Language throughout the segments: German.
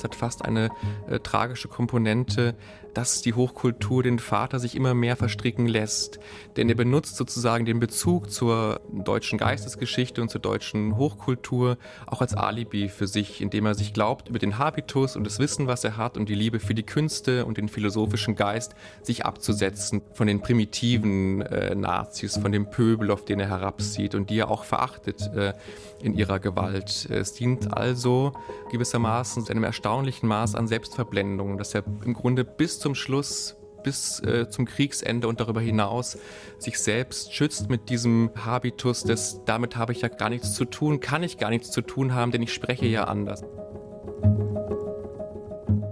Es hat fast eine äh, tragische Komponente, dass die Hochkultur den Vater sich immer mehr verstricken lässt. Denn er benutzt sozusagen den Bezug zur deutschen Geistesgeschichte und zur deutschen Hochkultur auch als Alibi für sich, indem er sich glaubt, über den Habitus und das Wissen, was er hat und die Liebe für die Künste und den philosophischen Geist sich abzusetzen von den primitiven äh, Nazis, von dem Pöbel, auf den er herabsieht und die er auch verachtet äh, in ihrer Gewalt. Es dient also gewissermaßen einem erstaunlichen Maß an Selbstverblendung, dass er im Grunde bis zum Schluss bis äh, zum Kriegsende und darüber hinaus sich selbst schützt mit diesem Habitus des damit habe ich ja gar nichts zu tun, kann ich gar nichts zu tun haben, denn ich spreche ja anders.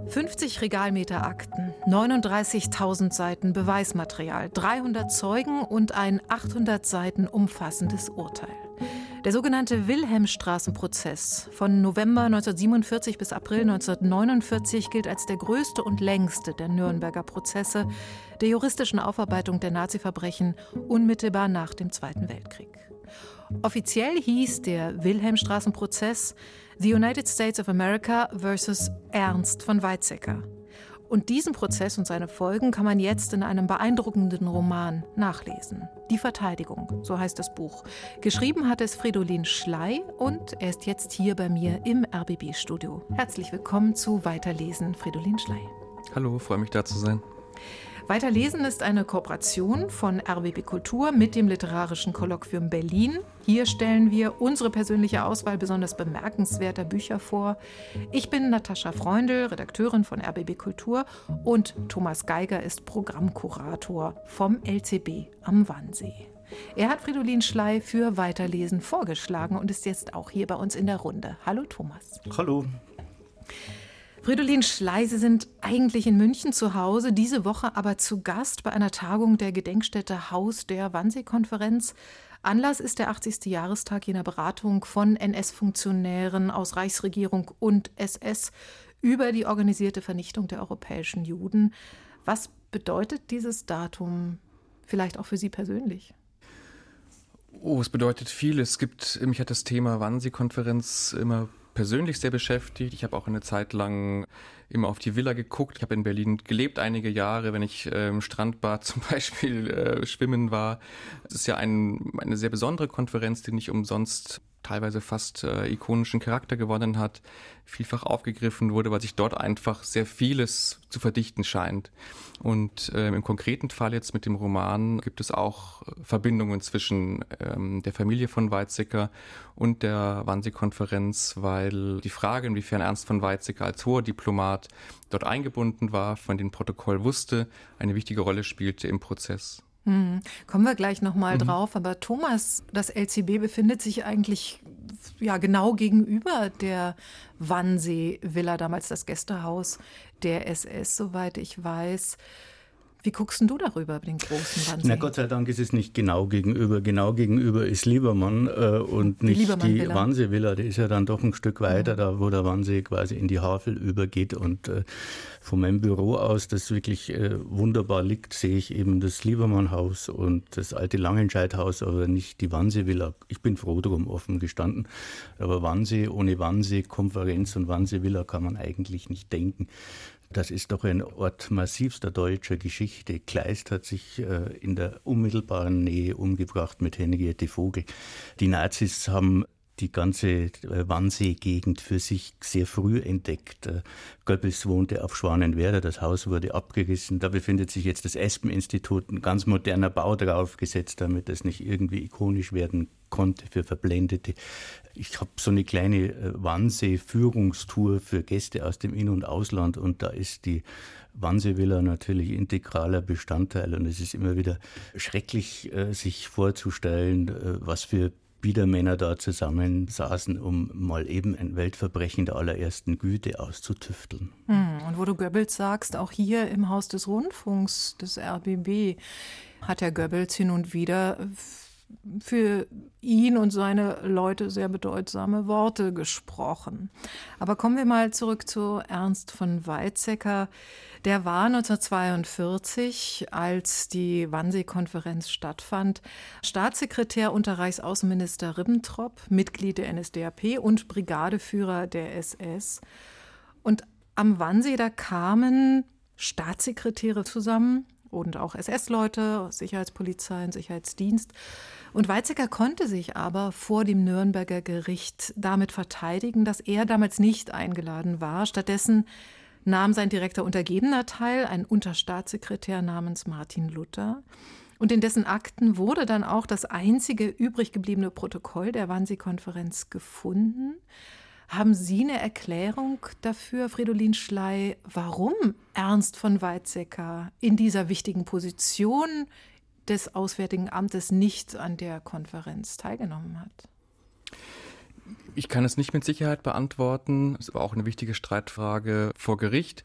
50 Regalmeter Akten, 39.000 Seiten Beweismaterial, 300 Zeugen und ein 800 Seiten umfassendes Urteil. Der sogenannte Wilhelmstraßenprozess von November 1947 bis April 1949 gilt als der größte und längste der Nürnberger Prozesse der juristischen Aufarbeitung der Naziverbrechen unmittelbar nach dem Zweiten Weltkrieg. Offiziell hieß der Wilhelmstraßenprozess The United States of America versus Ernst von Weizsäcker. Und diesen Prozess und seine Folgen kann man jetzt in einem beeindruckenden Roman nachlesen. Die Verteidigung, so heißt das Buch. Geschrieben hat es Fridolin Schley und er ist jetzt hier bei mir im RBB-Studio. Herzlich willkommen zu Weiterlesen, Fridolin Schley. Hallo, freue mich da zu sein. Weiterlesen ist eine Kooperation von RBB Kultur mit dem Literarischen Kolloquium Berlin. Hier stellen wir unsere persönliche Auswahl besonders bemerkenswerter Bücher vor. Ich bin Natascha Freundl, Redakteurin von RBB Kultur und Thomas Geiger ist Programmkurator vom LCB am Wannsee. Er hat Fridolin Schley für Weiterlesen vorgeschlagen und ist jetzt auch hier bei uns in der Runde. Hallo Thomas. Hallo. Fridolin Schleise sind eigentlich in München zu Hause, diese Woche aber zu Gast bei einer Tagung der Gedenkstätte Haus der Wannsee-Konferenz. Anlass ist der 80. Jahrestag jener Beratung von NS-Funktionären aus Reichsregierung und SS über die organisierte Vernichtung der europäischen Juden. Was bedeutet dieses Datum vielleicht auch für Sie persönlich? Oh, es bedeutet viel. Es gibt, mich hat das Thema Wannsee-Konferenz immer persönlich sehr beschäftigt. Ich habe auch eine Zeit lang immer auf die Villa geguckt. Ich habe in Berlin gelebt einige Jahre, wenn ich äh, im Strandbad zum Beispiel äh, schwimmen war. Es ist ja ein, eine sehr besondere Konferenz, die nicht umsonst teilweise fast äh, ikonischen Charakter gewonnen hat, vielfach aufgegriffen wurde, weil sich dort einfach sehr vieles zu verdichten scheint. Und äh, im konkreten Fall jetzt mit dem Roman gibt es auch Verbindungen zwischen ähm, der Familie von Weizsäcker und der Wannsee-Konferenz, weil die Frage, inwiefern Ernst von Weizsäcker als hoher Diplomat dort eingebunden war, von dem Protokoll wusste, eine wichtige Rolle spielte im Prozess. Hm. Kommen wir gleich nochmal mhm. drauf. Aber Thomas, das LCB befindet sich eigentlich ja genau gegenüber der Wannsee-Villa, damals das Gästehaus der SS, soweit ich weiß. Wie guckst du darüber, den großen Wannsee? Na Gott sei Dank ist es nicht genau gegenüber. Genau gegenüber ist Liebermann äh, und nicht die, die Wannsee-Villa. Die ist ja dann doch ein Stück weiter, mhm. da wo der Wannsee quasi in die Havel übergeht. Und äh, von meinem Büro aus, das wirklich äh, wunderbar liegt, sehe ich eben das Liebermann-Haus und das alte Langenscheid-Haus, aber nicht die Wannsee-Villa. Ich bin froh drum, offen gestanden. Aber Wannsee, ohne Wannsee, Konferenz und Wannsee-Villa kann man eigentlich nicht denken. Das ist doch ein Ort massivster deutscher Geschichte. Kleist hat sich äh, in der unmittelbaren Nähe umgebracht mit Henriette Vogel. Die Nazis haben die ganze äh, Wannsee-Gegend für sich sehr früh entdeckt. Äh, Goebbels wohnte auf Schwanenwerder, das Haus wurde abgerissen. Da befindet sich jetzt das Espen-Institut, ein ganz moderner Bau draufgesetzt, damit das nicht irgendwie ikonisch werden konnte für Verblendete. Ich habe so eine kleine äh, Wannsee-Führungstour für Gäste aus dem In- und Ausland und da ist die Wannsee-Villa natürlich integraler Bestandteil und es ist immer wieder schrecklich, äh, sich vorzustellen, äh, was für Biedermänner da zusammensaßen, um mal eben ein Weltverbrechen der allerersten Güte auszutüfteln. Hm, und wo du Goebbels sagst, auch hier im Haus des Rundfunks des RBB hat Herr Goebbels hin und wieder für ihn und seine Leute sehr bedeutsame Worte gesprochen. Aber kommen wir mal zurück zu Ernst von Weizsäcker. Der war 1942, als die Wannsee-Konferenz stattfand, Staatssekretär unter Reichsaußenminister Ribbentrop, Mitglied der NSDAP und Brigadeführer der SS. Und am Wannsee, da kamen Staatssekretäre zusammen und auch SS-Leute, Sicherheitspolizei und Sicherheitsdienst. Und Weizsäcker konnte sich aber vor dem Nürnberger Gericht damit verteidigen, dass er damals nicht eingeladen war. Stattdessen nahm sein direkter Untergebener teil, ein Unterstaatssekretär namens Martin Luther. Und in dessen Akten wurde dann auch das einzige übrig gebliebene Protokoll der Wannsee-Konferenz gefunden. Haben Sie eine Erklärung dafür, Fridolin Schley, warum Ernst von Weizsäcker in dieser wichtigen Position des Auswärtigen Amtes nicht an der Konferenz teilgenommen hat? Ich kann es nicht mit Sicherheit beantworten. Es war auch eine wichtige Streitfrage vor Gericht.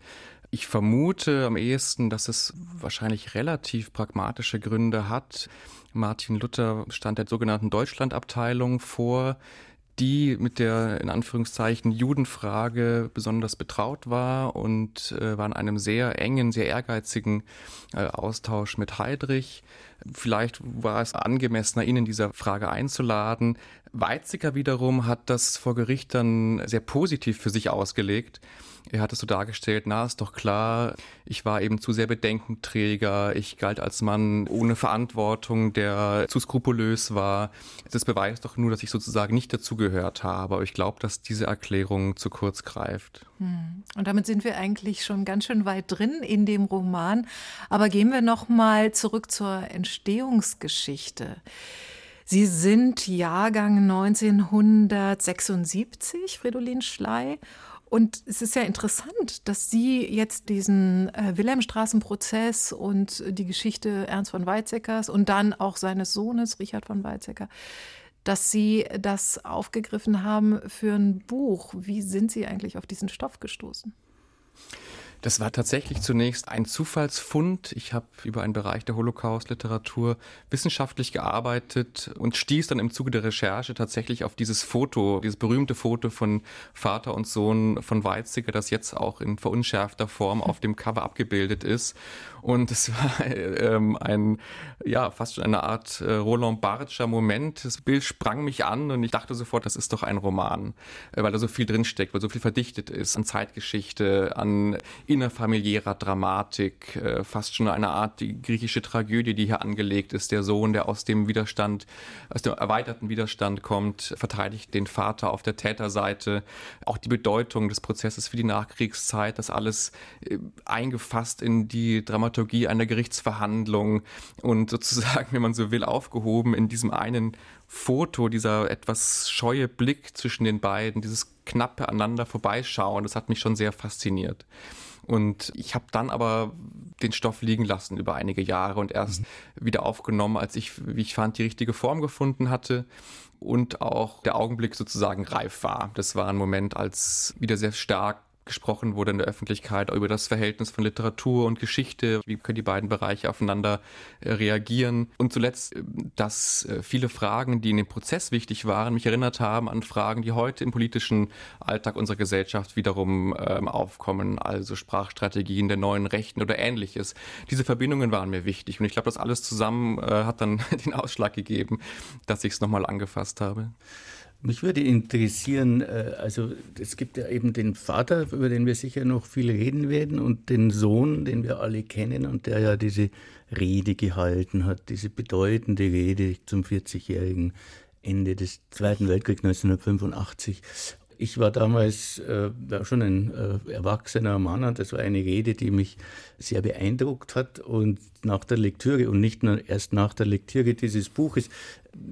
Ich vermute am ehesten, dass es wahrscheinlich relativ pragmatische Gründe hat. Martin Luther stand der sogenannten Deutschlandabteilung vor, die mit der in Anführungszeichen Judenfrage besonders betraut war und äh, war in einem sehr engen, sehr ehrgeizigen äh, Austausch mit Heydrich. Vielleicht war es angemessener, ihn in dieser Frage einzuladen. Weizsäcker wiederum hat das vor Gericht dann sehr positiv für sich ausgelegt er hat es so dargestellt, na, ist doch klar, ich war eben zu sehr Bedenkenträger, ich galt als Mann ohne Verantwortung, der zu skrupulös war. Das beweist doch nur, dass ich sozusagen nicht dazugehört habe. Aber ich glaube, dass diese Erklärung zu kurz greift. Hm. Und damit sind wir eigentlich schon ganz schön weit drin in dem Roman. Aber gehen wir noch mal zurück zur Entstehungsgeschichte. Sie sind Jahrgang 1976, Fridolin Schley. Und es ist ja interessant, dass Sie jetzt diesen äh, Wilhelmstraßenprozess und die Geschichte Ernst von Weizsäckers und dann auch seines Sohnes Richard von Weizsäcker, dass Sie das aufgegriffen haben für ein Buch. Wie sind Sie eigentlich auf diesen Stoff gestoßen? Das war tatsächlich zunächst ein Zufallsfund. Ich habe über einen Bereich der Holocaust-Literatur wissenschaftlich gearbeitet und stieß dann im Zuge der Recherche tatsächlich auf dieses Foto, dieses berühmte Foto von Vater und Sohn von Weizsäcker, das jetzt auch in verunschärfter Form auf dem Cover abgebildet ist. Und es war ähm, ein, ja, fast schon eine Art äh, Roland Barthscher Moment. Das Bild sprang mich an und ich dachte sofort, das ist doch ein Roman, äh, weil da so viel drinsteckt, weil so viel verdichtet ist an Zeitgeschichte, an innerfamiliärer Dramatik, äh, fast schon eine Art die griechische Tragödie, die hier angelegt ist. Der Sohn, der aus dem Widerstand, aus dem erweiterten Widerstand kommt, verteidigt den Vater auf der Täterseite. Auch die Bedeutung des Prozesses für die Nachkriegszeit, das alles äh, eingefasst in die Dramaturgie einer Gerichtsverhandlung und sozusagen, wenn man so will, aufgehoben in diesem einen Foto, dieser etwas scheue Blick zwischen den beiden, dieses knappe aneinander vorbeischauen, das hat mich schon sehr fasziniert. Und ich habe dann aber den Stoff liegen lassen über einige Jahre und erst mhm. wieder aufgenommen, als ich, wie ich fand, die richtige Form gefunden hatte und auch der Augenblick sozusagen reif war. Das war ein Moment, als wieder sehr stark gesprochen wurde in der Öffentlichkeit über das Verhältnis von Literatur und Geschichte, wie können die beiden Bereiche aufeinander äh, reagieren und zuletzt, äh, dass äh, viele Fragen, die in dem Prozess wichtig waren, mich erinnert haben an Fragen, die heute im politischen Alltag unserer Gesellschaft wiederum ähm, aufkommen, also Sprachstrategien der neuen Rechten oder ähnliches. Diese Verbindungen waren mir wichtig und ich glaube, das alles zusammen äh, hat dann den Ausschlag gegeben, dass ich es nochmal angefasst habe. Mich würde interessieren, äh, also es gibt ja eben den Vater, über den wir sicher noch viel reden werden, und den Sohn, den wir alle kennen und der ja diese Rede gehalten hat, diese bedeutende Rede zum 40-jährigen Ende des Zweiten Weltkriegs 1985. Ich war damals äh, schon ein äh, erwachsener Mann und das war eine Rede, die mich sehr beeindruckt hat. Und nach der Lektüre und nicht nur erst nach der Lektüre dieses Buches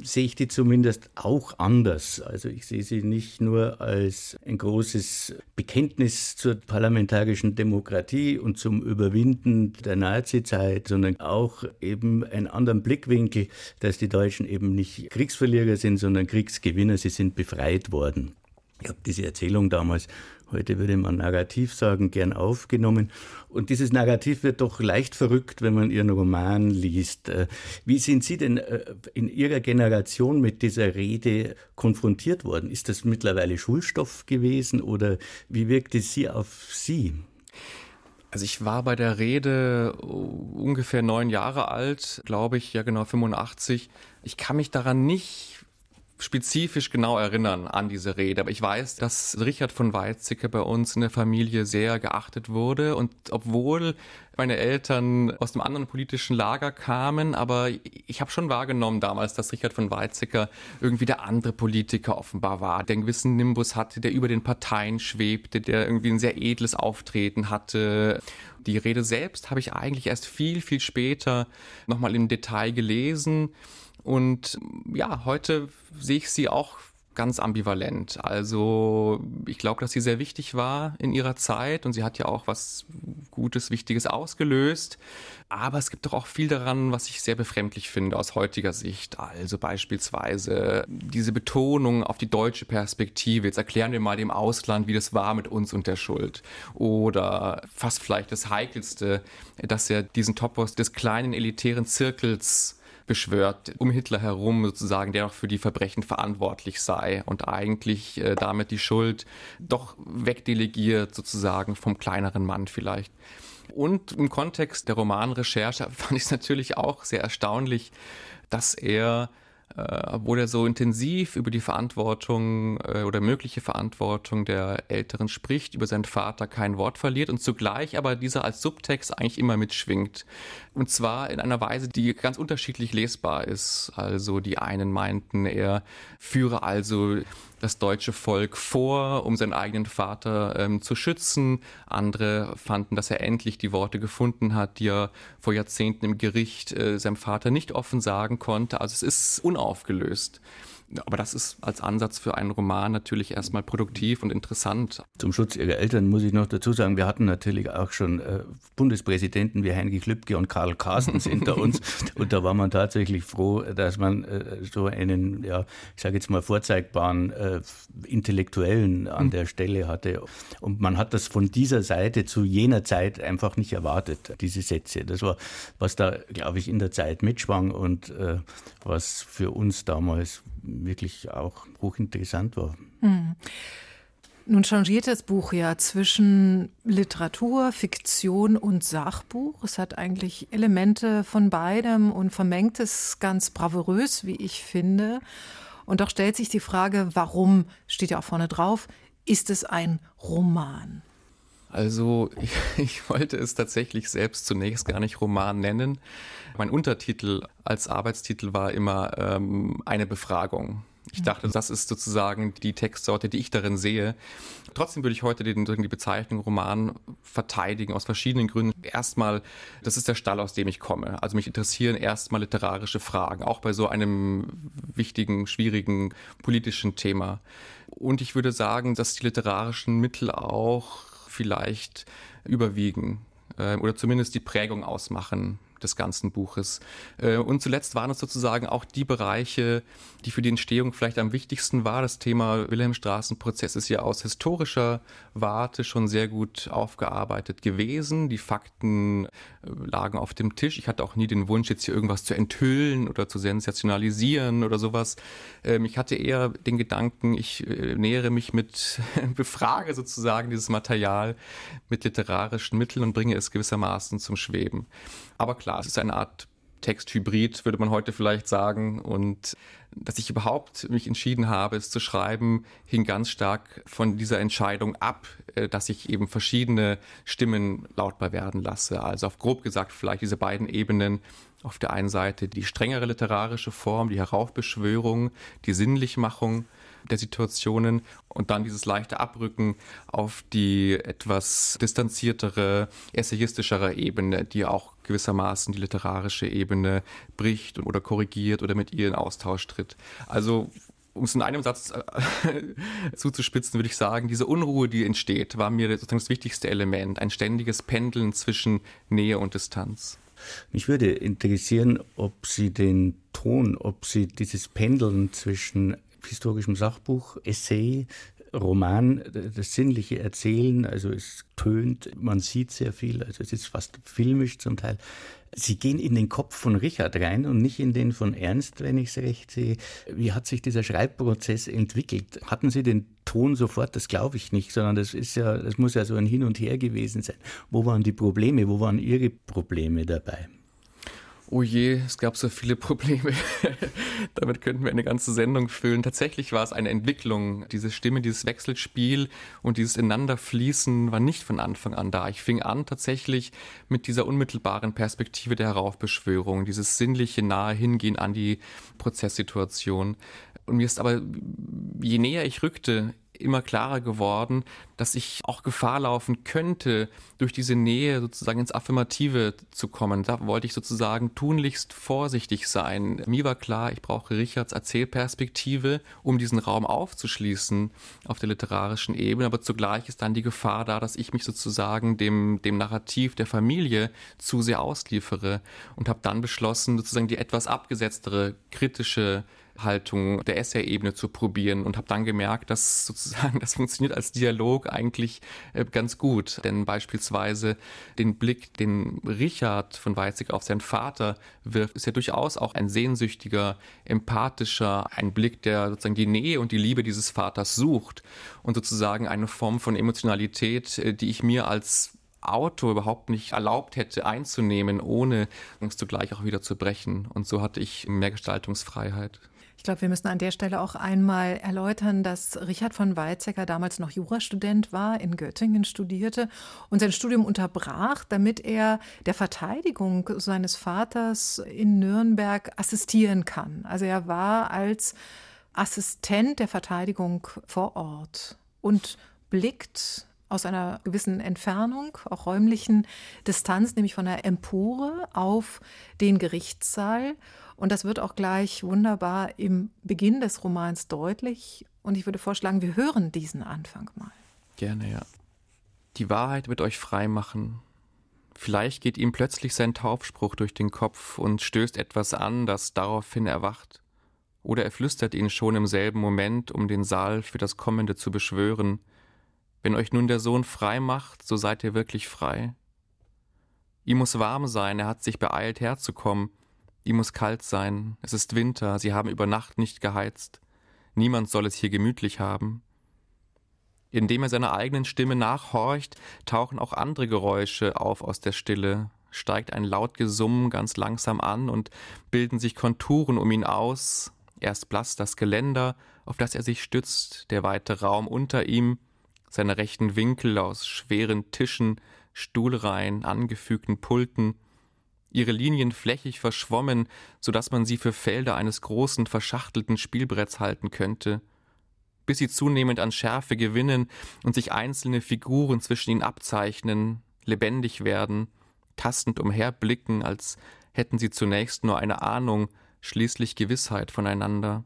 sehe ich die zumindest auch anders. Also ich sehe sie nicht nur als ein großes Bekenntnis zur parlamentarischen Demokratie und zum Überwinden der Nazizeit, sondern auch eben einen anderen Blickwinkel, dass die Deutschen eben nicht Kriegsverlierer sind, sondern Kriegsgewinner. Sie sind befreit worden. Ich habe diese Erzählung damals, heute würde man Narrativ sagen, gern aufgenommen. Und dieses Narrativ wird doch leicht verrückt, wenn man Ihren Roman liest. Äh, wie sind Sie denn äh, in Ihrer Generation mit dieser Rede konfrontiert worden? Ist das mittlerweile Schulstoff gewesen oder wie wirkte sie auf Sie? Also ich war bei der Rede ungefähr neun Jahre alt, glaube ich, ja genau 85. Ich kann mich daran nicht spezifisch genau erinnern an diese Rede, aber ich weiß, dass Richard von Weizsäcker bei uns in der Familie sehr geachtet wurde. Und obwohl meine Eltern aus einem anderen politischen Lager kamen, aber ich habe schon wahrgenommen damals, dass Richard von Weizsäcker irgendwie der andere Politiker offenbar war, der einen gewissen Nimbus hatte, der über den Parteien schwebte, der irgendwie ein sehr edles Auftreten hatte. Die Rede selbst habe ich eigentlich erst viel, viel später nochmal im Detail gelesen und ja, heute sehe ich sie auch ganz ambivalent. Also ich glaube, dass sie sehr wichtig war in ihrer Zeit und sie hat ja auch was Gutes, Wichtiges ausgelöst. Aber es gibt doch auch viel daran, was ich sehr befremdlich finde aus heutiger Sicht. Also beispielsweise diese Betonung auf die deutsche Perspektive. Jetzt erklären wir mal dem Ausland, wie das war mit uns und der Schuld. Oder fast vielleicht das Heikelste, dass er diesen Topos des kleinen elitären Zirkels beschwört, um Hitler herum sozusagen, der auch für die Verbrechen verantwortlich sei und eigentlich äh, damit die Schuld doch wegdelegiert sozusagen vom kleineren Mann vielleicht. Und im Kontext der Romanrecherche fand ich es natürlich auch sehr erstaunlich, dass er äh, er so intensiv über die Verantwortung äh, oder mögliche Verantwortung der Älteren spricht, über seinen Vater kein Wort verliert und zugleich aber dieser als Subtext eigentlich immer mitschwingt. Und zwar in einer Weise, die ganz unterschiedlich lesbar ist. Also die einen meinten, er führe also das deutsche Volk vor, um seinen eigenen Vater ähm, zu schützen. Andere fanden, dass er endlich die Worte gefunden hat, die er vor Jahrzehnten im Gericht äh, seinem Vater nicht offen sagen konnte. Also es ist unaufgelöst. Aber das ist als Ansatz für einen Roman natürlich erstmal produktiv und interessant. Zum Schutz Ihrer Eltern muss ich noch dazu sagen, wir hatten natürlich auch schon äh, Bundespräsidenten wie Heinrich Lübcke und Karl Carstens hinter uns. Und da war man tatsächlich froh, dass man äh, so einen, ja, ich sage jetzt mal, vorzeigbaren äh, Intellektuellen an der Stelle hatte. Und man hat das von dieser Seite zu jener Zeit einfach nicht erwartet, diese Sätze. Das war, was da, glaube ich, in der Zeit mitschwang und äh, was für uns damals wirklich auch hochinteressant war. Hm. Nun changiert das Buch ja zwischen Literatur, Fiktion und Sachbuch. Es hat eigentlich Elemente von beidem und vermengt es ganz bravourös, wie ich finde. Und doch stellt sich die Frage, warum, steht ja auch vorne drauf, ist es ein Roman? Also ich, ich, wollte es tatsächlich selbst zunächst gar nicht Roman nennen. Mein Untertitel als Arbeitstitel war immer ähm, eine Befragung. Ich dachte, das ist sozusagen die Textsorte, die ich darin sehe. Trotzdem würde ich heute den, die Bezeichnung Roman verteidigen, aus verschiedenen Gründen. Erstmal, das ist der Stall, aus dem ich komme. Also mich interessieren erstmal literarische Fragen, auch bei so einem wichtigen, schwierigen politischen Thema. Und ich würde sagen, dass die literarischen Mittel auch vielleicht überwiegen äh, oder zumindest die Prägung ausmachen des ganzen Buches. Äh, und zuletzt waren es sozusagen auch die Bereiche, die für die Entstehung vielleicht am wichtigsten war. Das Thema Wilhelmstraßenprozess ist ja aus historischer Warte schon sehr gut aufgearbeitet gewesen. Die Fakten äh, lagen auf dem Tisch. Ich hatte auch nie den Wunsch, jetzt hier irgendwas zu enthüllen oder zu sensationalisieren oder sowas. Ähm, ich hatte eher den Gedanken, ich äh, nähere mich mit, befrage sozusagen dieses Material mit literarischen Mitteln und bringe es gewissermaßen zum Schweben. Aber klar, es ist eine Art Texthybrid, würde man heute vielleicht sagen. Und dass ich überhaupt mich entschieden habe, es zu schreiben, hing ganz stark von dieser Entscheidung ab, äh, dass ich eben verschiedene Stimmen lautbar werden lasse. Also auf grob gesagt vielleicht diese beiden Ebenen. Auf der einen Seite die strengere literarische Form, die Heraufbeschwörung, die Sinnlichmachung der Situationen und dann dieses leichte Abrücken auf die etwas distanziertere, essayistischere Ebene, die auch gewissermaßen die literarische Ebene bricht oder korrigiert oder mit ihr in Austausch tritt. Also um es in einem Satz äh, zuzuspitzen, würde ich sagen, diese Unruhe, die entsteht, war mir sozusagen das wichtigste Element, ein ständiges Pendeln zwischen Nähe und Distanz. Mich würde interessieren, ob Sie den Ton, ob Sie dieses Pendeln zwischen historischem Sachbuch, Essay, Roman, das sinnliche Erzählen, also es tönt, man sieht sehr viel, also es ist fast filmisch zum Teil. Sie gehen in den Kopf von Richard rein und nicht in den von Ernst, wenn ich es recht sehe. Wie hat sich dieser Schreibprozess entwickelt? Hatten Sie den Ton sofort? Das glaube ich nicht, sondern das ist ja, das muss ja so ein Hin und Her gewesen sein. Wo waren die Probleme? Wo waren Ihre Probleme dabei? Oh je, es gab so viele Probleme. Damit könnten wir eine ganze Sendung füllen. Tatsächlich war es eine Entwicklung. Diese Stimme, dieses Wechselspiel und dieses Ineinanderfließen war nicht von Anfang an da. Ich fing an tatsächlich mit dieser unmittelbaren Perspektive der Heraufbeschwörung, dieses sinnliche nahe Hingehen an die Prozesssituation. Und mir ist aber, je näher ich rückte immer klarer geworden, dass ich auch Gefahr laufen könnte, durch diese Nähe sozusagen ins Affirmative zu kommen. Da wollte ich sozusagen tunlichst vorsichtig sein. Mir war klar, ich brauche Richards Erzählperspektive, um diesen Raum aufzuschließen auf der literarischen Ebene, aber zugleich ist dann die Gefahr da, dass ich mich sozusagen dem, dem Narrativ der Familie zu sehr ausliefere und habe dann beschlossen, sozusagen die etwas abgesetztere, kritische Haltung der Essay-Ebene zu probieren und habe dann gemerkt, dass sozusagen das funktioniert als Dialog eigentlich äh, ganz gut. Denn beispielsweise den Blick, den Richard von Weizsäcker auf seinen Vater wirft, ist ja durchaus auch ein sehnsüchtiger, empathischer, ein Blick, der sozusagen die Nähe und die Liebe dieses Vaters sucht und sozusagen eine Form von Emotionalität, äh, die ich mir als Auto überhaupt nicht erlaubt hätte einzunehmen, ohne es zugleich auch wieder zu brechen. Und so hatte ich mehr Gestaltungsfreiheit. Ich glaube, wir müssen an der Stelle auch einmal erläutern, dass Richard von Weizsäcker damals noch Jurastudent war, in Göttingen studierte und sein Studium unterbrach, damit er der Verteidigung seines Vaters in Nürnberg assistieren kann. Also er war als Assistent der Verteidigung vor Ort und blickt aus einer gewissen Entfernung, auch räumlichen Distanz, nämlich von der Empore auf den Gerichtssaal und das wird auch gleich wunderbar im Beginn des Romans deutlich. Und ich würde vorschlagen, wir hören diesen Anfang mal. Gerne, ja. Die Wahrheit wird euch frei machen. Vielleicht geht ihm plötzlich sein Taufspruch durch den Kopf und stößt etwas an, das daraufhin erwacht. Oder er flüstert ihn schon im selben Moment, um den Saal für das Kommende zu beschwören. Wenn euch nun der Sohn frei macht, so seid ihr wirklich frei. Ihm muss warm sein, er hat sich beeilt herzukommen, Ihm muss kalt sein, es ist Winter, sie haben über Nacht nicht geheizt. Niemand soll es hier gemütlich haben. Indem er seiner eigenen Stimme nachhorcht, tauchen auch andere Geräusche auf aus der Stille, steigt ein laut Gesumm ganz langsam an und bilden sich Konturen um ihn aus, erst blass das Geländer, auf das er sich stützt, der weite Raum unter ihm, seine rechten Winkel aus schweren Tischen, Stuhlreihen, angefügten Pulten, ihre Linien flächig verschwommen, so dass man sie für Felder eines großen verschachtelten Spielbretts halten könnte, bis sie zunehmend an Schärfe gewinnen und sich einzelne Figuren zwischen ihnen abzeichnen, lebendig werden, tastend umherblicken, als hätten sie zunächst nur eine Ahnung, schließlich Gewissheit voneinander.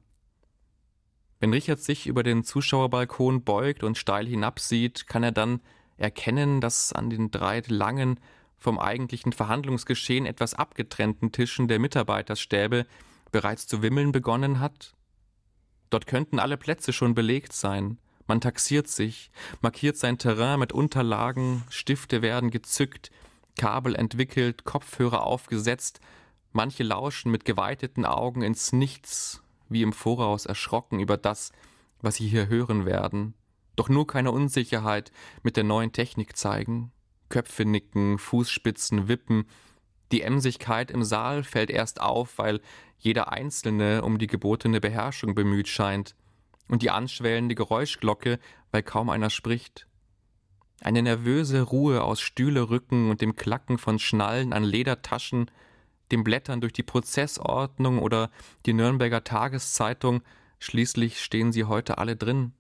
Wenn Richard sich über den Zuschauerbalkon beugt und steil hinabsieht, kann er dann erkennen, dass an den drei langen, vom eigentlichen Verhandlungsgeschehen etwas abgetrennten Tischen der Mitarbeiterstäbe bereits zu wimmeln begonnen hat? Dort könnten alle Plätze schon belegt sein. Man taxiert sich, markiert sein Terrain mit Unterlagen, Stifte werden gezückt, Kabel entwickelt, Kopfhörer aufgesetzt, manche lauschen mit geweiteten Augen ins Nichts, wie im Voraus erschrocken über das, was sie hier hören werden, doch nur keine Unsicherheit mit der neuen Technik zeigen. Köpfe nicken, Fußspitzen wippen. Die Emsigkeit im Saal fällt erst auf, weil jeder Einzelne um die gebotene Beherrschung bemüht scheint. Und die anschwellende Geräuschglocke, weil kaum einer spricht. Eine nervöse Ruhe aus Stühlerücken und dem Klacken von Schnallen an Ledertaschen, dem Blättern durch die Prozessordnung oder die Nürnberger Tageszeitung, schließlich stehen sie heute alle drin.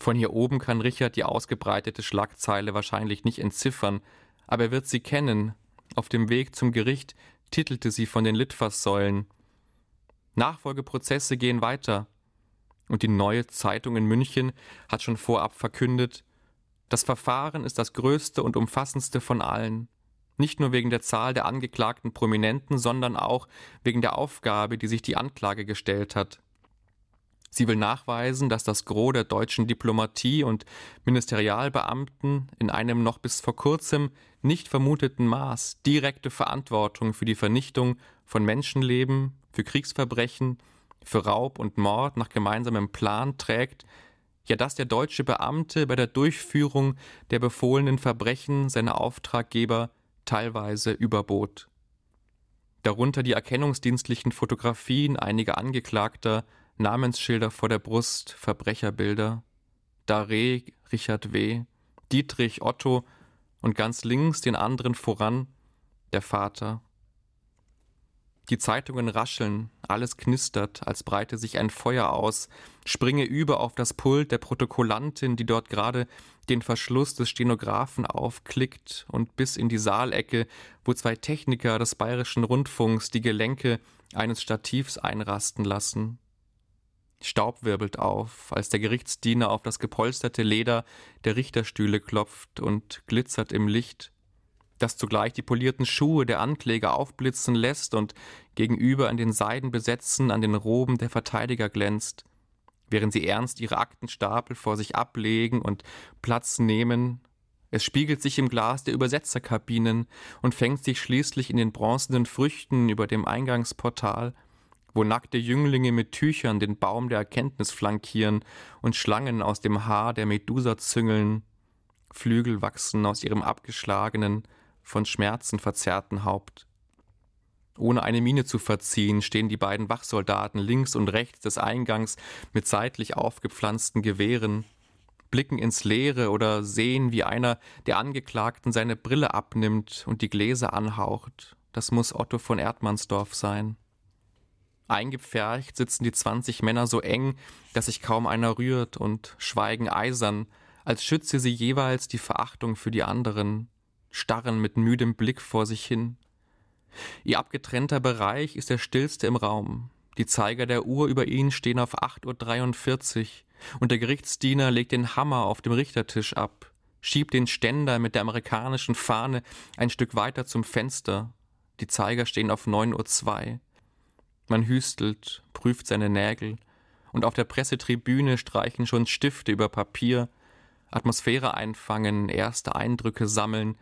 Von hier oben kann Richard die ausgebreitete Schlagzeile wahrscheinlich nicht entziffern, aber er wird sie kennen. Auf dem Weg zum Gericht titelte sie von den Litfaßsäulen. Nachfolgeprozesse gehen weiter. Und die neue Zeitung in München hat schon vorab verkündet, das Verfahren ist das größte und umfassendste von allen. Nicht nur wegen der Zahl der angeklagten Prominenten, sondern auch wegen der Aufgabe, die sich die Anklage gestellt hat. Sie will nachweisen, dass das Gros der deutschen Diplomatie und Ministerialbeamten in einem noch bis vor kurzem nicht vermuteten Maß direkte Verantwortung für die Vernichtung von Menschenleben, für Kriegsverbrechen, für Raub und Mord nach gemeinsamem Plan trägt, ja dass der deutsche Beamte bei der Durchführung der befohlenen Verbrechen seine Auftraggeber teilweise überbot. darunter die erkennungsdienstlichen Fotografien einiger Angeklagter, Namensschilder vor der Brust, Verbrecherbilder. Daré, Richard W., Dietrich, Otto und ganz links den anderen voran, der Vater. Die Zeitungen rascheln, alles knistert, als breite sich ein Feuer aus, springe über auf das Pult der Protokollantin, die dort gerade den Verschluss des Stenographen aufklickt und bis in die Saalecke, wo zwei Techniker des bayerischen Rundfunks die Gelenke eines Stativs einrasten lassen. Staub wirbelt auf, als der Gerichtsdiener auf das gepolsterte Leder der Richterstühle klopft und glitzert im Licht, das zugleich die polierten Schuhe der Ankläger aufblitzen lässt und gegenüber an den Seidenbesetzen an den Roben der Verteidiger glänzt, während sie ernst ihre Aktenstapel vor sich ablegen und Platz nehmen. Es spiegelt sich im Glas der Übersetzerkabinen und fängt sich schließlich in den bronzenen Früchten über dem Eingangsportal – wo nackte Jünglinge mit Tüchern den Baum der Erkenntnis flankieren und Schlangen aus dem Haar der Medusa züngeln, Flügel wachsen aus ihrem abgeschlagenen, von Schmerzen verzerrten Haupt. Ohne eine Miene zu verziehen, stehen die beiden Wachsoldaten links und rechts des Eingangs mit seitlich aufgepflanzten Gewehren, blicken ins Leere oder sehen, wie einer der Angeklagten seine Brille abnimmt und die Gläser anhaucht. Das muss Otto von Erdmannsdorf sein. Eingepfercht sitzen die zwanzig Männer so eng, dass sich kaum einer rührt und schweigen eisern, als schütze sie jeweils die Verachtung für die anderen, starren mit müdem Blick vor sich hin. Ihr abgetrennter Bereich ist der stillste im Raum. Die Zeiger der Uhr über ihn stehen auf 8.43 Uhr und der Gerichtsdiener legt den Hammer auf dem Richtertisch ab, schiebt den Ständer mit der amerikanischen Fahne ein Stück weiter zum Fenster. Die Zeiger stehen auf 9.02 Uhr. Man hüstelt, prüft seine Nägel, und auf der Pressetribüne streichen schon Stifte über Papier, Atmosphäre einfangen, erste Eindrücke sammeln,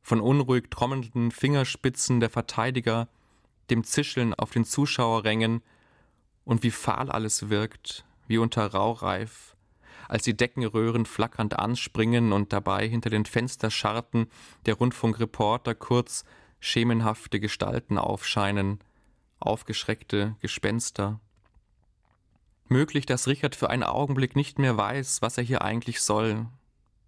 von unruhig trommelnden Fingerspitzen der Verteidiger, dem Zischeln auf den Zuschauerrängen, und wie fahl alles wirkt, wie unter Raureif, als die Deckenröhren flackernd anspringen und dabei hinter den Fensterscharten der Rundfunkreporter kurz schemenhafte Gestalten aufscheinen, aufgeschreckte Gespenster. Möglich, dass Richard für einen Augenblick nicht mehr weiß, was er hier eigentlich soll,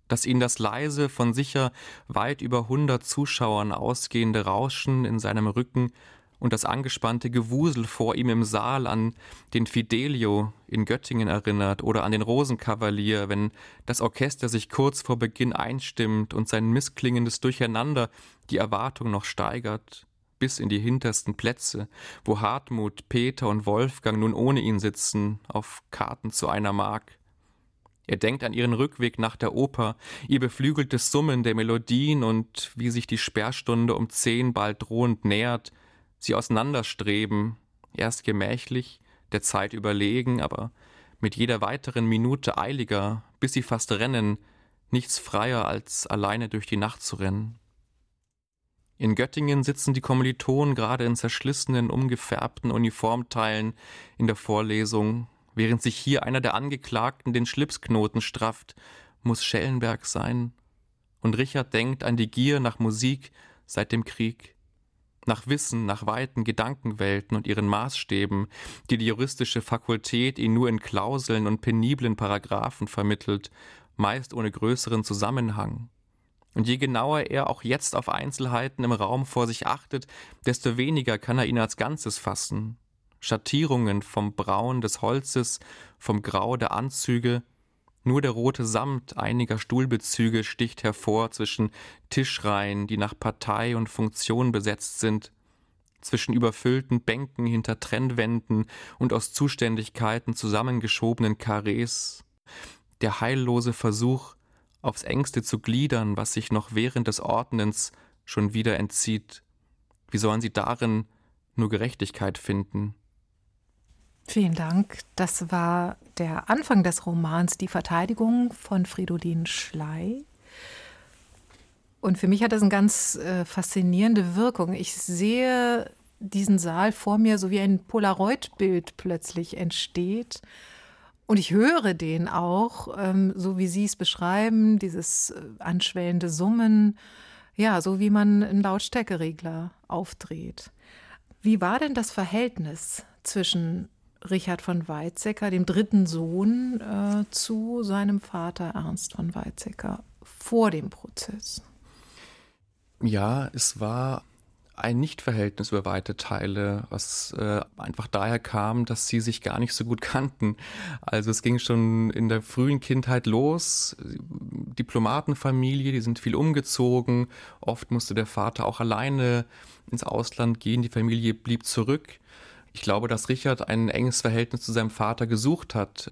dass ihn das leise, von sicher weit über hundert Zuschauern ausgehende Rauschen in seinem Rücken und das angespannte Gewusel vor ihm im Saal an den Fidelio in Göttingen erinnert oder an den Rosenkavalier, wenn das Orchester sich kurz vor Beginn einstimmt und sein missklingendes Durcheinander die Erwartung noch steigert bis in die hintersten Plätze, wo Hartmut, Peter und Wolfgang nun ohne ihn sitzen, auf Karten zu einer Mark. Er denkt an ihren Rückweg nach der Oper, ihr beflügeltes Summen der Melodien und wie sich die Sperrstunde um zehn bald drohend nähert, sie auseinanderstreben, erst gemächlich, der Zeit überlegen, aber mit jeder weiteren Minute eiliger, bis sie fast rennen, nichts freier als alleine durch die Nacht zu rennen. In Göttingen sitzen die Kommilitonen gerade in zerschlissenen, umgefärbten Uniformteilen in der Vorlesung, während sich hier einer der Angeklagten den Schlipsknoten strafft, muss Schellenberg sein. Und Richard denkt an die Gier nach Musik seit dem Krieg, nach Wissen, nach weiten Gedankenwelten und ihren Maßstäben, die die juristische Fakultät ihn nur in Klauseln und peniblen Paragraphen vermittelt, meist ohne größeren Zusammenhang. Und je genauer er auch jetzt auf Einzelheiten im Raum vor sich achtet, desto weniger kann er ihn als Ganzes fassen. Schattierungen vom Braun des Holzes, vom Grau der Anzüge, nur der rote Samt einiger Stuhlbezüge sticht hervor zwischen Tischreihen, die nach Partei und Funktion besetzt sind, zwischen überfüllten Bänken hinter Trennwänden und aus Zuständigkeiten zusammengeschobenen Karrees. Der heillose Versuch, aufs engste zu gliedern, was sich noch während des Ordnens schon wieder entzieht. Wie sollen sie darin nur Gerechtigkeit finden? Vielen Dank. Das war der Anfang des Romans Die Verteidigung von Fridolin Schley. Und für mich hat das eine ganz äh, faszinierende Wirkung. Ich sehe diesen Saal vor mir, so wie ein Polaroid-Bild plötzlich entsteht. Und ich höre den auch, ähm, so wie Sie es beschreiben, dieses äh, anschwellende Summen, ja, so wie man einen Lautstärkeregler aufdreht. Wie war denn das Verhältnis zwischen Richard von Weizsäcker, dem dritten Sohn, äh, zu seinem Vater Ernst von Weizsäcker vor dem Prozess? Ja, es war ein Nichtverhältnis über weite Teile, was äh, einfach daher kam, dass sie sich gar nicht so gut kannten. Also es ging schon in der frühen Kindheit los. Diplomatenfamilie, die sind viel umgezogen. Oft musste der Vater auch alleine ins Ausland gehen. Die Familie blieb zurück. Ich glaube, dass Richard ein enges Verhältnis zu seinem Vater gesucht hat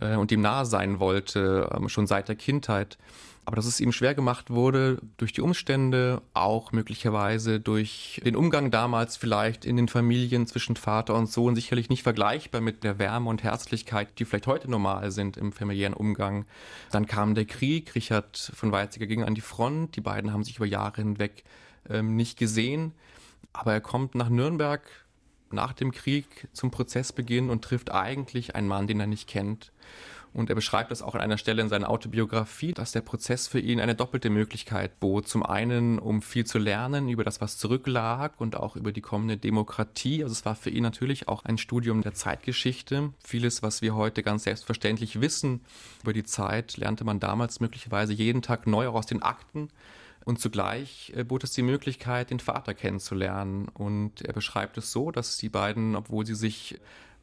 äh, und ihm nahe sein wollte, äh, schon seit der Kindheit aber dass es ihm schwer gemacht wurde durch die Umstände, auch möglicherweise durch den Umgang damals vielleicht in den Familien zwischen Vater und Sohn, sicherlich nicht vergleichbar mit der Wärme und Herzlichkeit, die vielleicht heute normal sind im familiären Umgang. Dann kam der Krieg, Richard von Weizsäcker ging an die Front, die beiden haben sich über Jahre hinweg ähm, nicht gesehen, aber er kommt nach Nürnberg nach dem Krieg zum Prozessbeginn und trifft eigentlich einen Mann, den er nicht kennt. Und er beschreibt es auch an einer Stelle in seiner Autobiografie, dass der Prozess für ihn eine doppelte Möglichkeit bot. Zum einen, um viel zu lernen über das, was zurücklag und auch über die kommende Demokratie. Also es war für ihn natürlich auch ein Studium der Zeitgeschichte. Vieles, was wir heute ganz selbstverständlich wissen über die Zeit, lernte man damals möglicherweise jeden Tag neu auch aus den Akten. Und zugleich äh, bot es die Möglichkeit, den Vater kennenzulernen. Und er beschreibt es so, dass die beiden, obwohl sie sich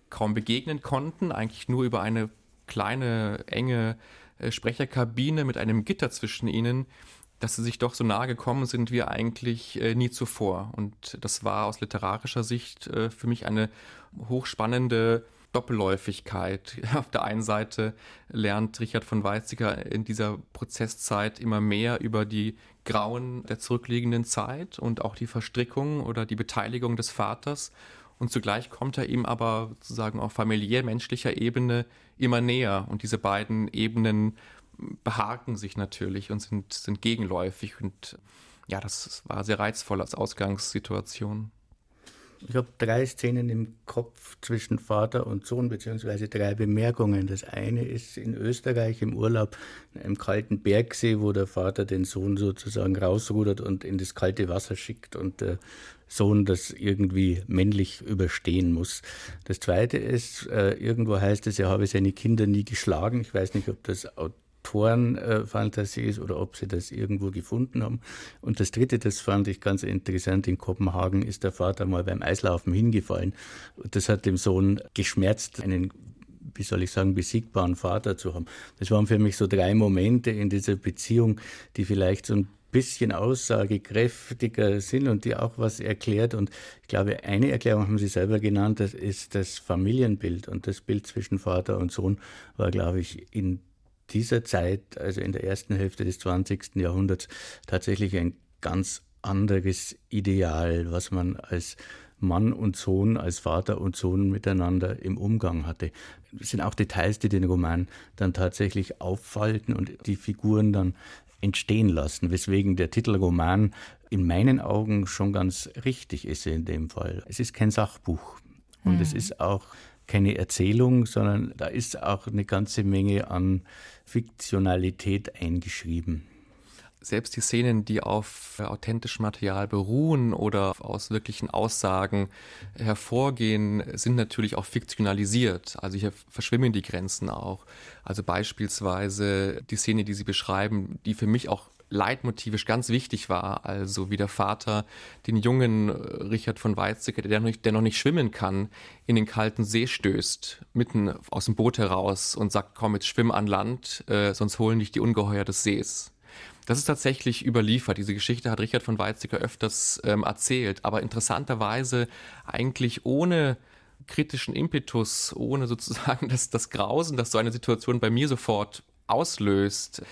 kaum begegnen konnten, eigentlich nur über eine kleine, enge äh, Sprecherkabine mit einem Gitter zwischen ihnen, dass sie sich doch so nahe gekommen sind wie eigentlich äh, nie zuvor. Und das war aus literarischer Sicht äh, für mich eine hochspannende Doppelläufigkeit. Auf der einen Seite lernt Richard von Weizsäcker in dieser Prozesszeit immer mehr über die Grauen der zurückliegenden Zeit und auch die Verstrickung oder die Beteiligung des Vaters und zugleich kommt er ihm aber sozusagen auf familiär menschlicher Ebene immer näher und diese beiden Ebenen behaken sich natürlich und sind, sind gegenläufig und ja, das war sehr reizvoll als Ausgangssituation. Ich habe drei Szenen im Kopf zwischen Vater und Sohn, beziehungsweise drei Bemerkungen. Das eine ist in Österreich im Urlaub im kalten Bergsee, wo der Vater den Sohn sozusagen rausrudert und in das kalte Wasser schickt und der Sohn das irgendwie männlich überstehen muss. Das zweite ist, äh, irgendwo heißt es, er habe seine Kinder nie geschlagen. Ich weiß nicht, ob das Autorenfantasie ist oder ob sie das irgendwo gefunden haben. Und das dritte, das fand ich ganz interessant, in Kopenhagen ist der Vater mal beim Eislaufen hingefallen. Das hat dem Sohn geschmerzt, einen wie soll ich sagen, besiegbaren Vater zu haben. Das waren für mich so drei Momente in dieser Beziehung, die vielleicht so ein bisschen aussagekräftiger sind und die auch was erklärt. Und ich glaube, eine Erklärung haben Sie selber genannt, das ist das Familienbild. Und das Bild zwischen Vater und Sohn war, glaube ich, in dieser Zeit, also in der ersten Hälfte des 20. Jahrhunderts, tatsächlich ein ganz anderes Ideal, was man als Mann und Sohn, als Vater und Sohn miteinander im Umgang hatte. Das sind auch Details, die den Roman dann tatsächlich auffalten und die Figuren dann entstehen lassen, weswegen der Titel Roman in meinen Augen schon ganz richtig ist in dem Fall. Es ist kein Sachbuch und mhm. es ist auch keine Erzählung, sondern da ist auch eine ganze Menge an Fiktionalität eingeschrieben. Selbst die Szenen, die auf authentischem Material beruhen oder aus wirklichen Aussagen hervorgehen, sind natürlich auch fiktionalisiert. Also hier verschwimmen die Grenzen auch. Also beispielsweise die Szene, die Sie beschreiben, die für mich auch leitmotivisch ganz wichtig war. Also wie der Vater den jungen äh, Richard von Weizsäcker, der noch, nicht, der noch nicht schwimmen kann, in den kalten See stößt, mitten aus dem Boot heraus und sagt, komm, jetzt schwimm an Land, äh, sonst holen dich die Ungeheuer des Sees. Das ist tatsächlich überliefert. Diese Geschichte hat Richard von Weizsäcker öfters ähm, erzählt, aber interessanterweise eigentlich ohne kritischen Impetus, ohne sozusagen das, das Grausen, das so eine Situation bei mir sofort auslöst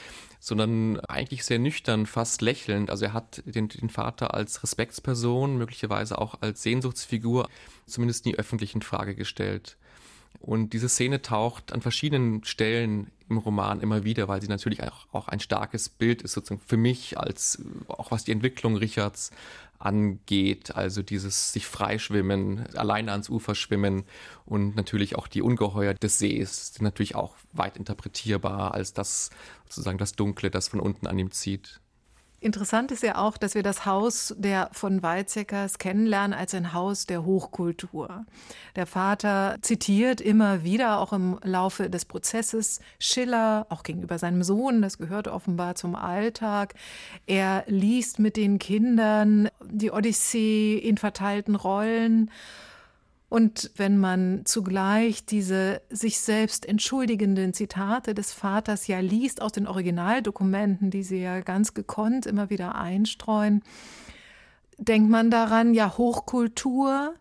sondern eigentlich sehr nüchtern, fast lächelnd. Also er hat den, den Vater als Respektsperson, möglicherweise auch als Sehnsuchtsfigur, zumindest nie öffentlich in Frage gestellt. Und diese Szene taucht an verschiedenen Stellen im Roman immer wieder, weil sie natürlich auch, auch ein starkes Bild ist, sozusagen für mich, als auch was die Entwicklung Richards angeht, also dieses sich freischwimmen, alleine ans Ufer schwimmen und natürlich auch die Ungeheuer des Sees sind natürlich auch weit interpretierbar als das sozusagen das Dunkle, das von unten an ihm zieht. Interessant ist ja auch, dass wir das Haus der von Weizsäckers kennenlernen als ein Haus der Hochkultur. Der Vater zitiert immer wieder, auch im Laufe des Prozesses, Schiller, auch gegenüber seinem Sohn, das gehört offenbar zum Alltag. Er liest mit den Kindern die Odyssee in verteilten Rollen. Und wenn man zugleich diese sich selbst entschuldigenden Zitate des Vaters ja liest aus den Originaldokumenten, die sie ja ganz gekonnt immer wieder einstreuen, denkt man daran, ja, Hochkultur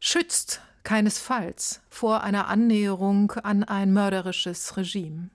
schützt keinesfalls vor einer Annäherung an ein mörderisches Regime.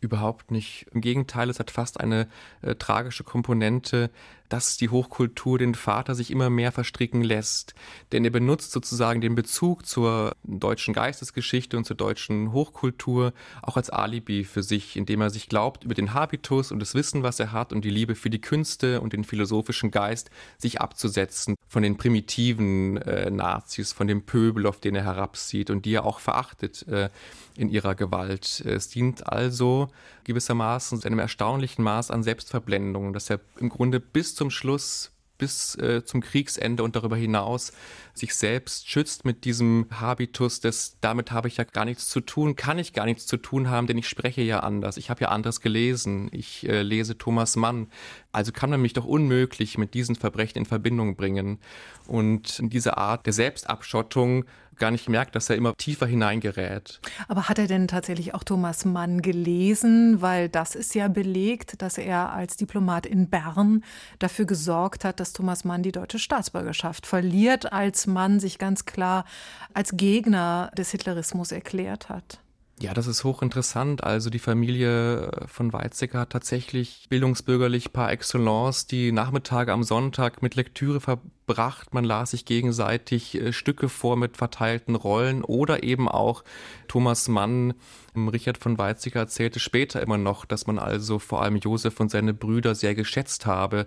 Überhaupt nicht. Im Gegenteil, es hat fast eine äh, tragische Komponente, dass die Hochkultur den Vater sich immer mehr verstricken lässt. Denn er benutzt sozusagen den Bezug zur deutschen Geistesgeschichte und zur deutschen Hochkultur auch als Alibi für sich, indem er sich glaubt, über den Habitus und das Wissen, was er hat und die Liebe für die Künste und den philosophischen Geist sich abzusetzen von den primitiven äh, Nazis, von dem Pöbel, auf den er herabsieht und die er auch verachtet äh, in ihrer Gewalt. Es dient also gewissermaßen einem erstaunlichen Maß an Selbstverblendung, dass er im Grunde bis zum Schluss bis äh, zum Kriegsende und darüber hinaus sich selbst schützt mit diesem Habitus des, damit habe ich ja gar nichts zu tun, kann ich gar nichts zu tun haben, denn ich spreche ja anders, ich habe ja anderes gelesen, ich äh, lese Thomas Mann, also kann man mich doch unmöglich mit diesen Verbrechen in Verbindung bringen. Und diese Art der Selbstabschottung gar nicht merkt, dass er immer tiefer hineingerät. Aber hat er denn tatsächlich auch Thomas Mann gelesen? Weil das ist ja belegt, dass er als Diplomat in Bern dafür gesorgt hat, dass Thomas Mann die deutsche Staatsbürgerschaft verliert, als Mann sich ganz klar als Gegner des Hitlerismus erklärt hat. Ja, das ist hochinteressant. Also die Familie von Weizsäcker hat tatsächlich bildungsbürgerlich par excellence die Nachmittage am Sonntag mit Lektüre verbracht. Man las sich gegenseitig äh, Stücke vor mit verteilten Rollen oder eben auch Thomas Mann, Richard von Weizsäcker erzählte später immer noch, dass man also vor allem Josef und seine Brüder sehr geschätzt habe.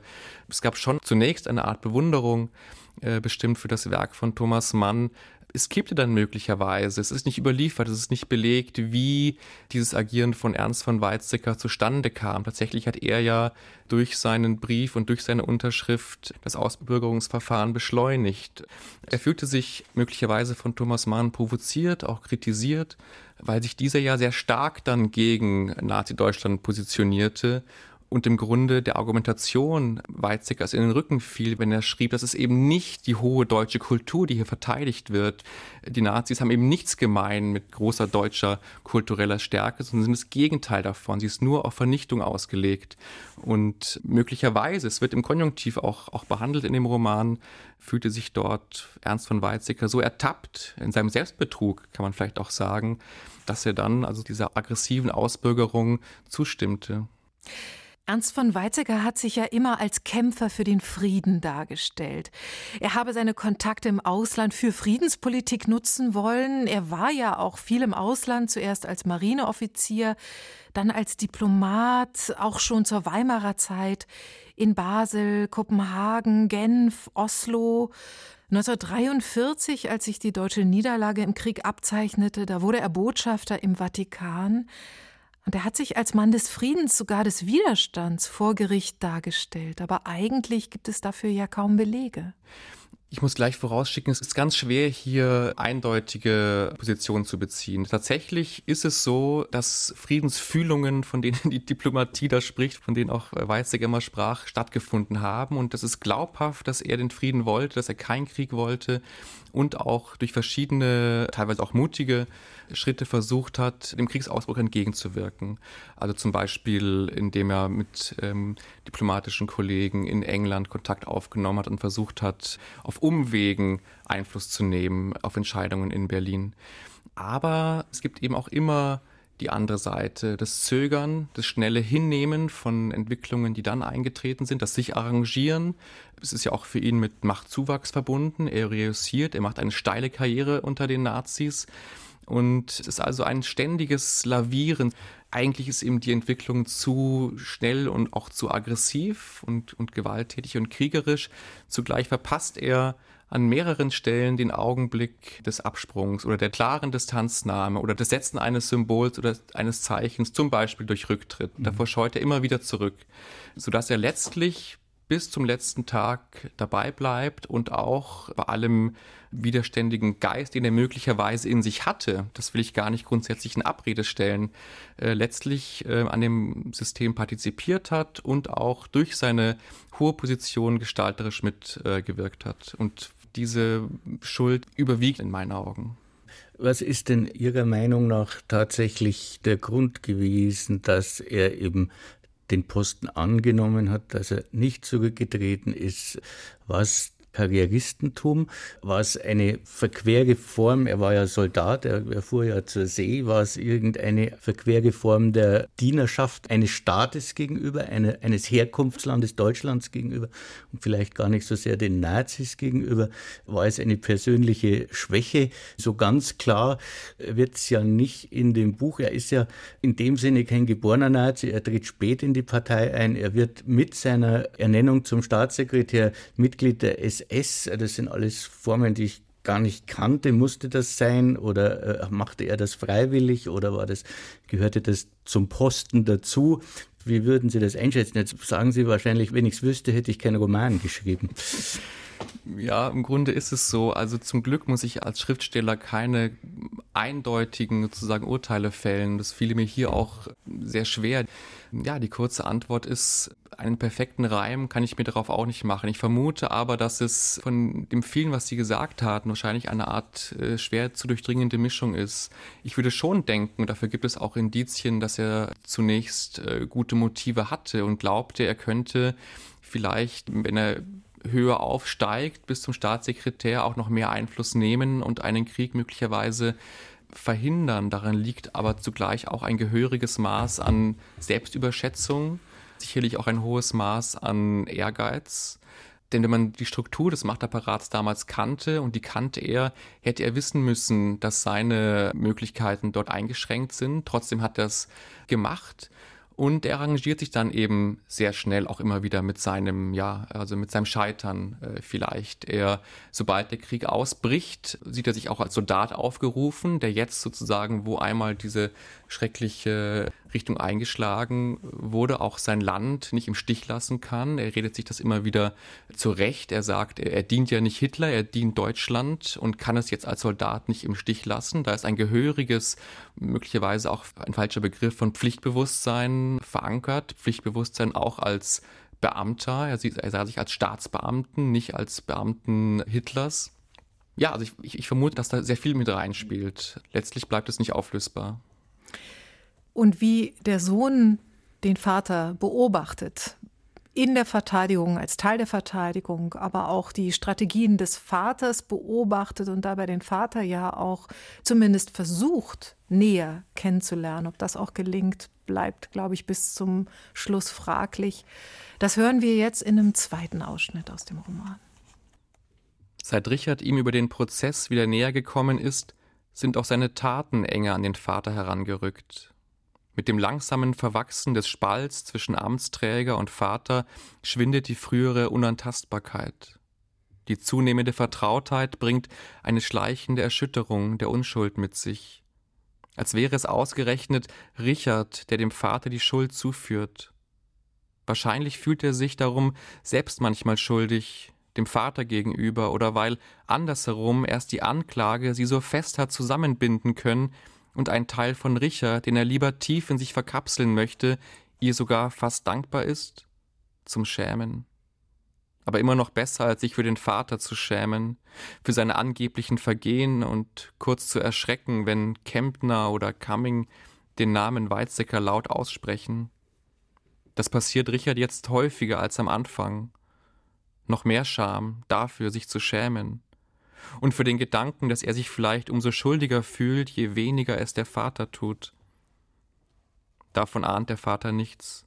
Es gab schon zunächst eine Art Bewunderung äh, bestimmt für das Werk von Thomas Mann, es kippte dann möglicherweise. Es ist nicht überliefert, es ist nicht belegt, wie dieses Agieren von Ernst von Weizsäcker zustande kam. Tatsächlich hat er ja durch seinen Brief und durch seine Unterschrift das Ausbürgerungsverfahren beschleunigt. Er fühlte sich möglicherweise von Thomas Mann provoziert, auch kritisiert, weil sich dieser ja sehr stark dann gegen Nazi-Deutschland positionierte und im Grunde der Argumentation Weizsäckers in den Rücken fiel, wenn er schrieb, dass es eben nicht die hohe deutsche Kultur, die hier verteidigt wird. Die Nazis haben eben nichts gemein mit großer deutscher kultureller Stärke, sondern sind das Gegenteil davon. Sie ist nur auf Vernichtung ausgelegt. Und möglicherweise, es wird im Konjunktiv auch, auch behandelt in dem Roman, fühlte sich dort Ernst von Weizsäcker so ertappt in seinem Selbstbetrug, kann man vielleicht auch sagen, dass er dann also dieser aggressiven Ausbürgerung zustimmte. Ernst von Weizsäcker hat sich ja immer als Kämpfer für den Frieden dargestellt. Er habe seine Kontakte im Ausland für Friedenspolitik nutzen wollen. Er war ja auch viel im Ausland, zuerst als Marineoffizier, dann als Diplomat, auch schon zur Weimarer Zeit in Basel, Kopenhagen, Genf, Oslo. 1943, als sich die deutsche Niederlage im Krieg abzeichnete, da wurde er Botschafter im Vatikan. Und er hat sich als Mann des Friedens, sogar des Widerstands vor Gericht dargestellt. Aber eigentlich gibt es dafür ja kaum Belege. Ich muss gleich vorausschicken, es ist ganz schwer, hier eindeutige Positionen zu beziehen. Tatsächlich ist es so, dass Friedensfühlungen, von denen die Diplomatie da spricht, von denen auch Weizsäcker immer sprach, stattgefunden haben. Und das ist glaubhaft, dass er den Frieden wollte, dass er keinen Krieg wollte und auch durch verschiedene, teilweise auch mutige Schritte versucht hat, dem Kriegsausbruch entgegenzuwirken. Also zum Beispiel, indem er mit ähm, diplomatischen Kollegen in England Kontakt aufgenommen hat und versucht hat, auf Umwegen Einfluss zu nehmen auf Entscheidungen in Berlin. Aber es gibt eben auch immer die andere Seite, das Zögern, das schnelle Hinnehmen von Entwicklungen, die dann eingetreten sind, das sich arrangieren. Es ist ja auch für ihn mit Machtzuwachs verbunden. Er reüssiert, er macht eine steile Karriere unter den Nazis. Und es ist also ein ständiges Lavieren. Eigentlich ist ihm die Entwicklung zu schnell und auch zu aggressiv und, und gewalttätig und kriegerisch. Zugleich verpasst er an mehreren Stellen den Augenblick des Absprungs oder der klaren Distanznahme oder des Setzen eines Symbols oder eines Zeichens, zum Beispiel durch Rücktritt. Mhm. Davor scheut er immer wieder zurück, sodass er letztlich bis zum letzten Tag dabei bleibt und auch bei allem widerständigen Geist, den er möglicherweise in sich hatte, das will ich gar nicht grundsätzlich in Abrede stellen, äh, letztlich äh, an dem System partizipiert hat und auch durch seine hohe Position gestalterisch mitgewirkt äh, hat. Und diese Schuld überwiegt in meinen Augen. Was ist denn Ihrer Meinung nach tatsächlich der Grund gewesen, dass er eben den Posten angenommen hat, dass er nicht zurückgetreten ist, was Karrieristentum? War es eine verquere Form? Er war ja Soldat, er, er fuhr ja zur See. War es irgendeine verquere Form der Dienerschaft eines Staates gegenüber, eine, eines Herkunftslandes Deutschlands gegenüber und vielleicht gar nicht so sehr den Nazis gegenüber? War es eine persönliche Schwäche? So ganz klar wird es ja nicht in dem Buch. Er ist ja in dem Sinne kein geborener Nazi. Er tritt spät in die Partei ein. Er wird mit seiner Ernennung zum Staatssekretär Mitglied der SS SS, das sind alles Formen, die ich gar nicht kannte. Musste das sein oder äh, machte er das freiwillig oder war das, gehörte das zum Posten dazu? Wie würden Sie das einschätzen? Jetzt sagen Sie wahrscheinlich, wenn ich es wüsste, hätte ich keinen Roman geschrieben. Ja, im Grunde ist es so. Also zum Glück muss ich als Schriftsteller keine eindeutigen sozusagen Urteile fällen. Das fiel mir hier auch sehr schwer. Ja, die kurze Antwort ist, einen perfekten Reim kann ich mir darauf auch nicht machen. Ich vermute aber, dass es von dem vielen, was Sie gesagt haben, wahrscheinlich eine Art äh, schwer zu durchdringende Mischung ist. Ich würde schon denken, dafür gibt es auch Indizien, dass er zunächst äh, gute Motive hatte und glaubte, er könnte vielleicht, wenn er höher aufsteigt, bis zum Staatssekretär auch noch mehr Einfluss nehmen und einen Krieg möglicherweise verhindern. Daran liegt aber zugleich auch ein gehöriges Maß an Selbstüberschätzung, sicherlich auch ein hohes Maß an Ehrgeiz. Denn wenn man die Struktur des Machtapparats damals kannte und die kannte er, hätte er wissen müssen, dass seine Möglichkeiten dort eingeschränkt sind. Trotzdem hat er es gemacht. Und er arrangiert sich dann eben sehr schnell auch immer wieder mit seinem, ja, also mit seinem Scheitern äh, vielleicht. Er, sobald der Krieg ausbricht, sieht er sich auch als Soldat aufgerufen, der jetzt sozusagen, wo einmal diese schreckliche Richtung eingeschlagen wurde, auch sein Land nicht im Stich lassen kann. Er redet sich das immer wieder zurecht. Er sagt, er, dient ja nicht Hitler, er dient Deutschland und kann es jetzt als Soldat nicht im Stich lassen. Da ist ein gehöriges, möglicherweise auch ein falscher Begriff von Pflichtbewusstsein verankert. Pflichtbewusstsein auch als Beamter. Er, sah sich als Staatsbeamten, nicht als Beamten Hitlers. Ja, also ich, ich vermute, dass da sehr viel mit reinspielt. Letztlich bleibt es nicht auflösbar und wie der Sohn den Vater beobachtet. In der Verteidigung, als Teil der Verteidigung, aber auch die Strategien des Vaters beobachtet und dabei den Vater ja auch zumindest versucht, näher kennenzulernen. Ob das auch gelingt, bleibt, glaube ich, bis zum Schluss fraglich. Das hören wir jetzt in einem zweiten Ausschnitt aus dem Roman. Seit Richard ihm über den Prozess wieder näher gekommen ist, sind auch seine Taten enger an den Vater herangerückt. Mit dem langsamen Verwachsen des Spalts zwischen Amtsträger und Vater schwindet die frühere Unantastbarkeit. Die zunehmende Vertrautheit bringt eine schleichende Erschütterung der Unschuld mit sich. Als wäre es ausgerechnet Richard, der dem Vater die Schuld zuführt. Wahrscheinlich fühlt er sich darum selbst manchmal schuldig, dem Vater gegenüber, oder weil andersherum erst die Anklage sie so fest hat zusammenbinden können, und ein Teil von Richard, den er lieber tief in sich verkapseln möchte, ihr sogar fast dankbar ist? Zum Schämen. Aber immer noch besser, als sich für den Vater zu schämen, für seine angeblichen Vergehen und kurz zu erschrecken, wenn Kempner oder Cumming den Namen Weizsäcker laut aussprechen. Das passiert Richard jetzt häufiger als am Anfang. Noch mehr Scham, dafür sich zu schämen und für den Gedanken, dass er sich vielleicht umso schuldiger fühlt, je weniger es der Vater tut. Davon ahnt der Vater nichts.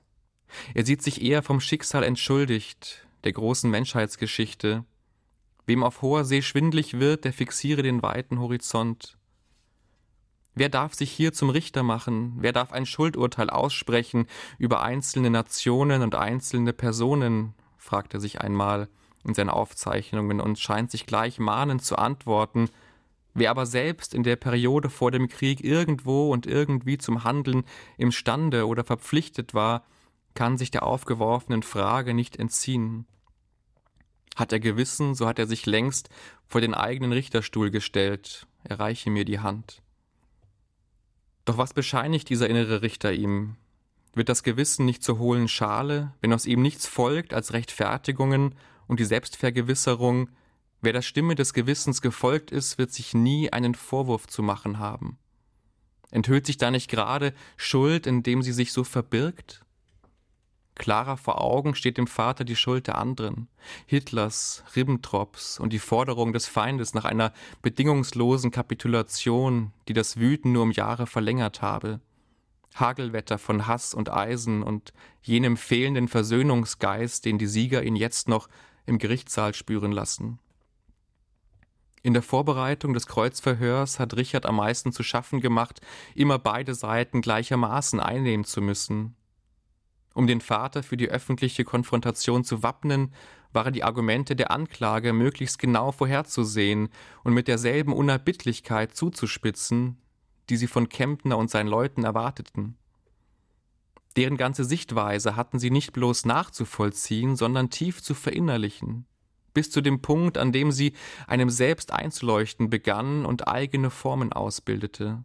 Er sieht sich eher vom Schicksal entschuldigt, der großen Menschheitsgeschichte. Wem auf hoher See schwindlig wird, der fixiere den weiten Horizont. Wer darf sich hier zum Richter machen? Wer darf ein Schuldurteil aussprechen über einzelne Nationen und einzelne Personen? fragt er sich einmal in seinen Aufzeichnungen und scheint sich gleich mahnend zu antworten, wer aber selbst in der Periode vor dem Krieg irgendwo und irgendwie zum Handeln imstande oder verpflichtet war, kann sich der aufgeworfenen Frage nicht entziehen. Hat er Gewissen, so hat er sich längst vor den eigenen Richterstuhl gestellt, erreiche mir die Hand. Doch was bescheinigt dieser innere Richter ihm? Wird das Gewissen nicht zur hohlen Schale, wenn aus ihm nichts folgt als Rechtfertigungen und die Selbstvergewisserung, wer der Stimme des Gewissens gefolgt ist, wird sich nie einen Vorwurf zu machen haben. Enthüllt sich da nicht gerade Schuld, indem sie sich so verbirgt? Klarer vor Augen steht dem Vater die Schuld der anderen, Hitlers, Ribbentrops und die Forderung des Feindes nach einer bedingungslosen Kapitulation, die das Wüten nur um Jahre verlängert habe. Hagelwetter von Hass und Eisen und jenem fehlenden Versöhnungsgeist, den die Sieger ihn jetzt noch im Gerichtssaal spüren lassen. In der Vorbereitung des Kreuzverhörs hat Richard am meisten zu schaffen gemacht, immer beide Seiten gleichermaßen einnehmen zu müssen, um den Vater für die öffentliche Konfrontation zu wappnen, waren die Argumente der Anklage möglichst genau vorherzusehen und mit derselben Unerbittlichkeit zuzuspitzen, die sie von Kempner und seinen Leuten erwarteten. Deren ganze Sichtweise hatten sie nicht bloß nachzuvollziehen, sondern tief zu verinnerlichen, bis zu dem Punkt, an dem sie einem selbst einzuleuchten begann und eigene Formen ausbildete.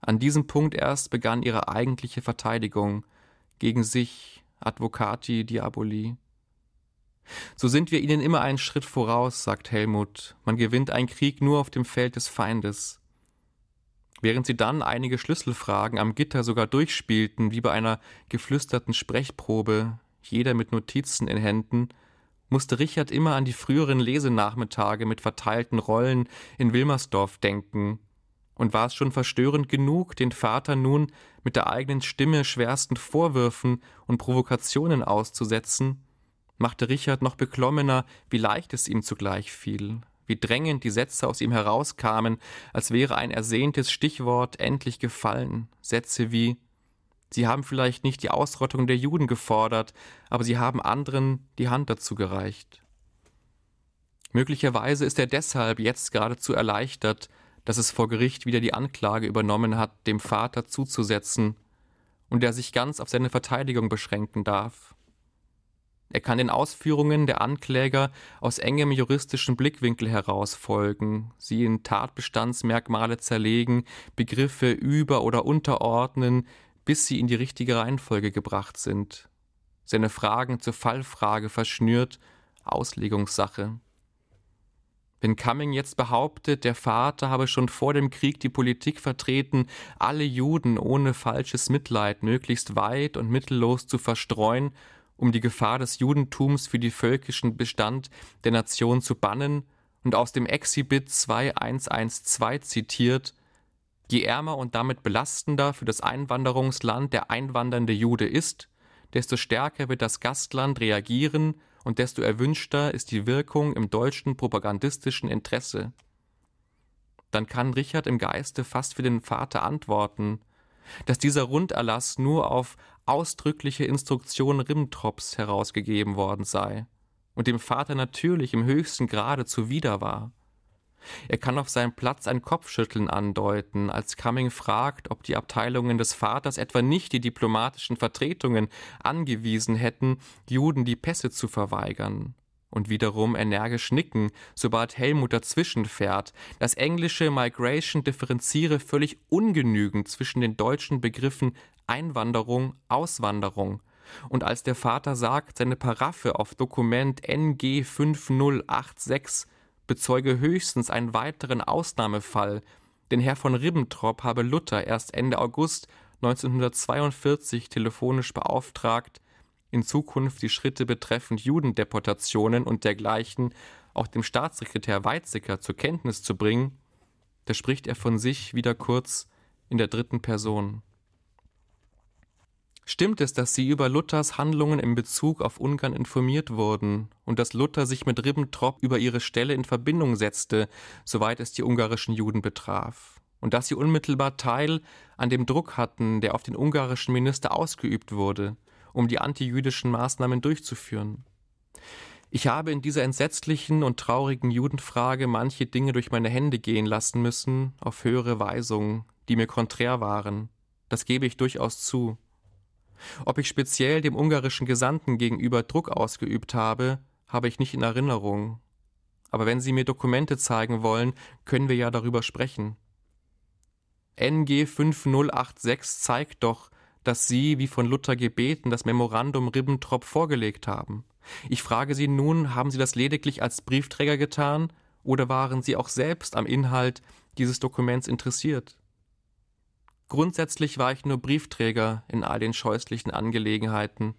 An diesem Punkt erst begann ihre eigentliche Verteidigung – gegen sich, Advocati Diaboli. So sind wir ihnen immer einen Schritt voraus, sagt Helmut. Man gewinnt einen Krieg nur auf dem Feld des Feindes. Während sie dann einige Schlüsselfragen am Gitter sogar durchspielten, wie bei einer geflüsterten Sprechprobe, jeder mit Notizen in Händen, musste Richard immer an die früheren Lesenachmittage mit verteilten Rollen in Wilmersdorf denken, und war es schon verstörend genug, den Vater nun mit der eigenen Stimme schwersten Vorwürfen und Provokationen auszusetzen, machte Richard noch beklommener, wie leicht es ihm zugleich fiel, wie drängend die Sätze aus ihm herauskamen, als wäre ein ersehntes Stichwort endlich gefallen, Sätze wie Sie haben vielleicht nicht die Ausrottung der Juden gefordert, aber sie haben anderen die Hand dazu gereicht. Möglicherweise ist er deshalb jetzt geradezu erleichtert, dass es vor Gericht wieder die Anklage übernommen hat, dem Vater zuzusetzen und der sich ganz auf seine Verteidigung beschränken darf. Er kann den Ausführungen der Ankläger aus engem juristischen Blickwinkel heraus folgen, sie in Tatbestandsmerkmale zerlegen, Begriffe über- oder unterordnen, bis sie in die richtige Reihenfolge gebracht sind. Seine Fragen zur Fallfrage verschnürt, Auslegungssache. Wenn Cumming jetzt behauptet, der Vater habe schon vor dem Krieg die Politik vertreten, alle Juden ohne falsches Mitleid möglichst weit und mittellos zu verstreuen, um die Gefahr des Judentums für den völkischen Bestand der Nation zu bannen, und aus dem Exhibit 2112 zitiert, je ärmer und damit belastender für das Einwanderungsland der einwandernde Jude ist, desto stärker wird das Gastland reagieren und desto erwünschter ist die Wirkung im deutschen propagandistischen Interesse. Dann kann Richard im Geiste fast für den Vater antworten, dass dieser Runderlass nur auf ausdrückliche Instruktion Rimtrops herausgegeben worden sei und dem Vater natürlich im höchsten Grade zuwider war. Er kann auf seinem Platz ein Kopfschütteln andeuten, als Cumming fragt, ob die Abteilungen des Vaters etwa nicht die diplomatischen Vertretungen angewiesen hätten, Juden die Pässe zu verweigern. Und wiederum energisch nicken, sobald Helmut dazwischen fährt. Das englische Migration differenziere völlig ungenügend zwischen den deutschen Begriffen Einwanderung, Auswanderung. Und als der Vater sagt, seine Paraffe auf Dokument NG 5086 bezeuge höchstens einen weiteren Ausnahmefall, denn Herr von Ribbentrop habe Luther erst Ende August 1942 telefonisch beauftragt, in Zukunft die Schritte betreffend Judendeportationen und dergleichen auch dem Staatssekretär Weizsäcker zur Kenntnis zu bringen, da spricht er von sich wieder kurz in der dritten Person. Stimmt es, dass Sie über Luthers Handlungen in Bezug auf Ungarn informiert wurden und dass Luther sich mit Ribbentrop über ihre Stelle in Verbindung setzte, soweit es die ungarischen Juden betraf? Und dass Sie unmittelbar Teil an dem Druck hatten, der auf den ungarischen Minister ausgeübt wurde, um die antijüdischen Maßnahmen durchzuführen? Ich habe in dieser entsetzlichen und traurigen Judenfrage manche Dinge durch meine Hände gehen lassen müssen, auf höhere Weisungen, die mir konträr waren. Das gebe ich durchaus zu. Ob ich speziell dem ungarischen Gesandten gegenüber Druck ausgeübt habe, habe ich nicht in Erinnerung. Aber wenn Sie mir Dokumente zeigen wollen, können wir ja darüber sprechen. NG 5086 zeigt doch, dass Sie, wie von Luther gebeten, das Memorandum Ribbentrop vorgelegt haben. Ich frage Sie nun, haben Sie das lediglich als Briefträger getan oder waren Sie auch selbst am Inhalt dieses Dokuments interessiert? Grundsätzlich war ich nur Briefträger in all den scheußlichen Angelegenheiten.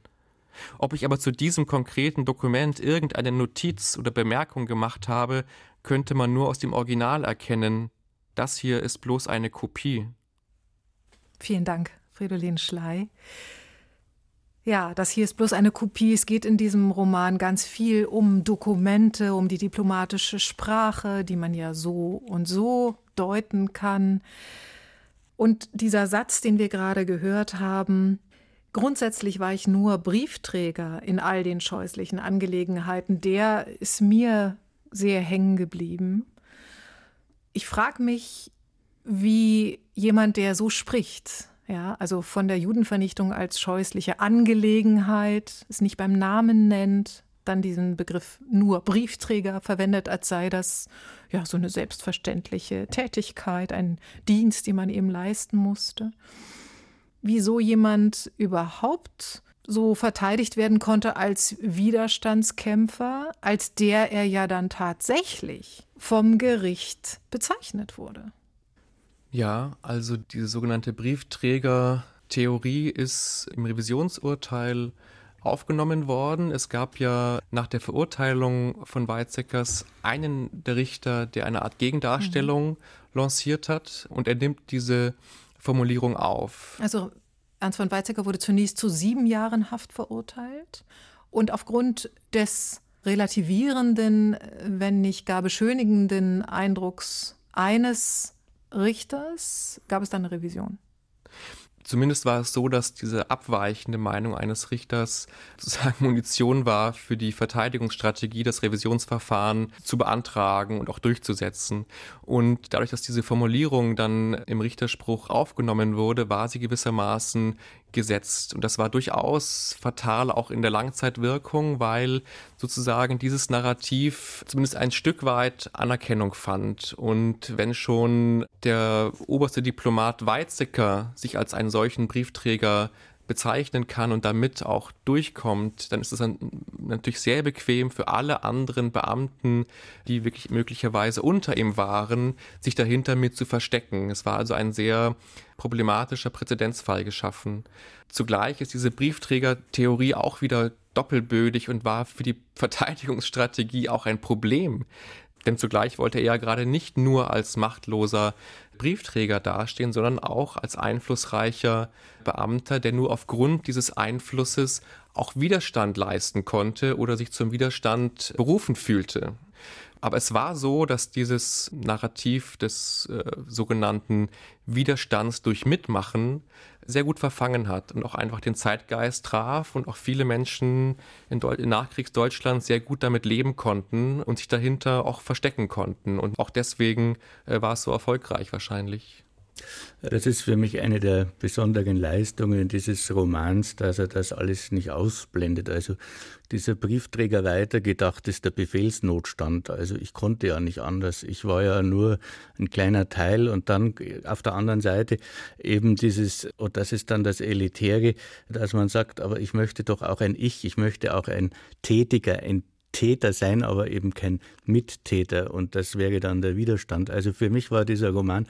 Ob ich aber zu diesem konkreten Dokument irgendeine Notiz oder Bemerkung gemacht habe, könnte man nur aus dem Original erkennen. Das hier ist bloß eine Kopie. Vielen Dank, Fridolin Schley. Ja, das hier ist bloß eine Kopie. Es geht in diesem Roman ganz viel um Dokumente, um die diplomatische Sprache, die man ja so und so deuten kann. Und dieser Satz, den wir gerade gehört haben, grundsätzlich war ich nur Briefträger in all den scheußlichen Angelegenheiten, der ist mir sehr hängen geblieben. Ich frage mich, wie jemand, der so spricht, ja, also von der Judenvernichtung als scheußliche Angelegenheit, es nicht beim Namen nennt, dann diesen Begriff nur Briefträger verwendet, als sei das ja so eine selbstverständliche Tätigkeit, ein Dienst, den man eben leisten musste. Wieso jemand überhaupt so verteidigt werden konnte als Widerstandskämpfer, als der er ja dann tatsächlich vom Gericht bezeichnet wurde. Ja, also diese sogenannte Briefträger-Theorie ist im Revisionsurteil aufgenommen worden. Es gab ja nach der Verurteilung von Weizsäckers einen der Richter, der eine Art Gegendarstellung mhm. lanciert hat und er nimmt diese Formulierung auf. Also Ernst von Weizsäcker wurde zunächst zu sieben Jahren Haft verurteilt und aufgrund des relativierenden, wenn nicht gar beschönigenden Eindrucks eines Richters gab es dann eine Revision. Zumindest war es so, dass diese abweichende Meinung eines Richters sozusagen Munition war für die Verteidigungsstrategie, das Revisionsverfahren zu beantragen und auch durchzusetzen. Und dadurch, dass diese Formulierung dann im Richterspruch aufgenommen wurde, war sie gewissermaßen gesetzt. Und das war durchaus fatal auch in der Langzeitwirkung, weil sozusagen dieses Narrativ zumindest ein Stück weit Anerkennung fand. Und wenn schon der oberste Diplomat Weizsäcker sich als einen solchen Briefträger bezeichnen kann und damit auch durchkommt, dann ist es natürlich sehr bequem für alle anderen Beamten, die wirklich möglicherweise unter ihm waren, sich dahinter mit zu verstecken. Es war also ein sehr problematischer Präzedenzfall geschaffen. Zugleich ist diese Briefträgertheorie auch wieder doppelbödig und war für die Verteidigungsstrategie auch ein Problem. Denn zugleich wollte er ja gerade nicht nur als machtloser Briefträger dastehen, sondern auch als einflussreicher Beamter, der nur aufgrund dieses Einflusses auch Widerstand leisten konnte oder sich zum Widerstand berufen fühlte. Aber es war so, dass dieses Narrativ des äh, sogenannten Widerstands durch Mitmachen sehr gut verfangen hat und auch einfach den Zeitgeist traf und auch viele Menschen in, Deu in Nachkriegsdeutschland sehr gut damit leben konnten und sich dahinter auch verstecken konnten. Und auch deswegen äh, war es so erfolgreich wahrscheinlich. Das ist für mich eine der besonderen Leistungen dieses Romans, dass er das alles nicht ausblendet. Also dieser Briefträger weitergedacht ist der Befehlsnotstand. Also ich konnte ja nicht anders. Ich war ja nur ein kleiner Teil und dann auf der anderen Seite eben dieses, und das ist dann das Elitäre, dass man sagt, aber ich möchte doch auch ein Ich, ich möchte auch ein Tätiger, ein Täter sein, aber eben kein Mittäter. Und das wäre dann der Widerstand. Also für mich war dieser Roman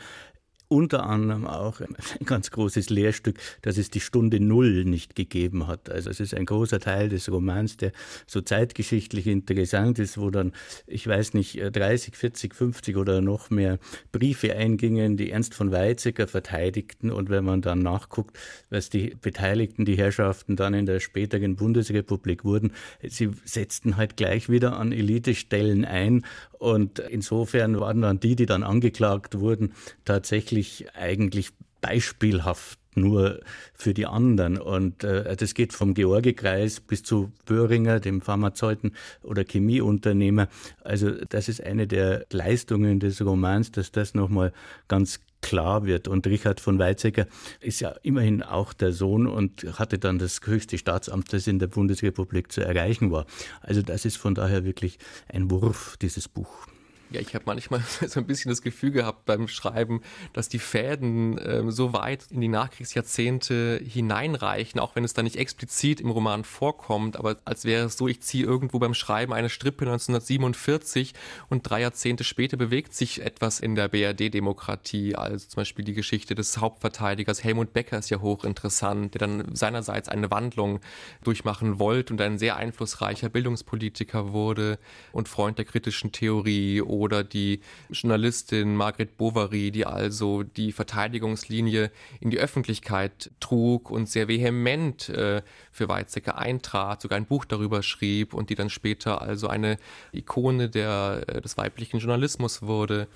unter anderem auch ein ganz großes Lehrstück, dass es die Stunde Null nicht gegeben hat. Also es ist ein großer Teil des Romans, der so zeitgeschichtlich interessant ist, wo dann, ich weiß nicht, 30, 40, 50 oder noch mehr Briefe eingingen, die Ernst von Weizsäcker verteidigten. Und wenn man dann nachguckt, was die Beteiligten, die Herrschaften dann in der späteren Bundesrepublik wurden, sie setzten halt gleich wieder an Elitestellen ein und insofern waren dann die, die dann angeklagt wurden, tatsächlich eigentlich beispielhaft nur für die anderen. Und äh, das geht vom Georgikreis bis zu Böhringer, dem Pharmazeuten oder Chemieunternehmer. Also das ist eine der Leistungen des Romans, dass das nochmal ganz klar wird. Und Richard von Weizsäcker ist ja immerhin auch der Sohn und hatte dann das höchste Staatsamt, das in der Bundesrepublik zu erreichen war. Also das ist von daher wirklich ein Wurf, dieses Buch. Ja, ich habe manchmal so ein bisschen das Gefühl gehabt beim Schreiben, dass die Fäden ähm, so weit in die Nachkriegsjahrzehnte hineinreichen, auch wenn es da nicht explizit im Roman vorkommt, aber als wäre es so, ich ziehe irgendwo beim Schreiben eine Strippe 1947 und drei Jahrzehnte später bewegt sich etwas in der BRD-Demokratie, also zum Beispiel die Geschichte des Hauptverteidigers Helmut Becker ist ja hochinteressant, der dann seinerseits eine Wandlung durchmachen wollte und ein sehr einflussreicher Bildungspolitiker wurde und Freund der kritischen Theorie oder die Journalistin Margret Bovary, die also die Verteidigungslinie in die Öffentlichkeit trug und sehr vehement äh, für Weizsäcker eintrat, sogar ein Buch darüber schrieb und die dann später also eine Ikone der, äh, des weiblichen Journalismus wurde.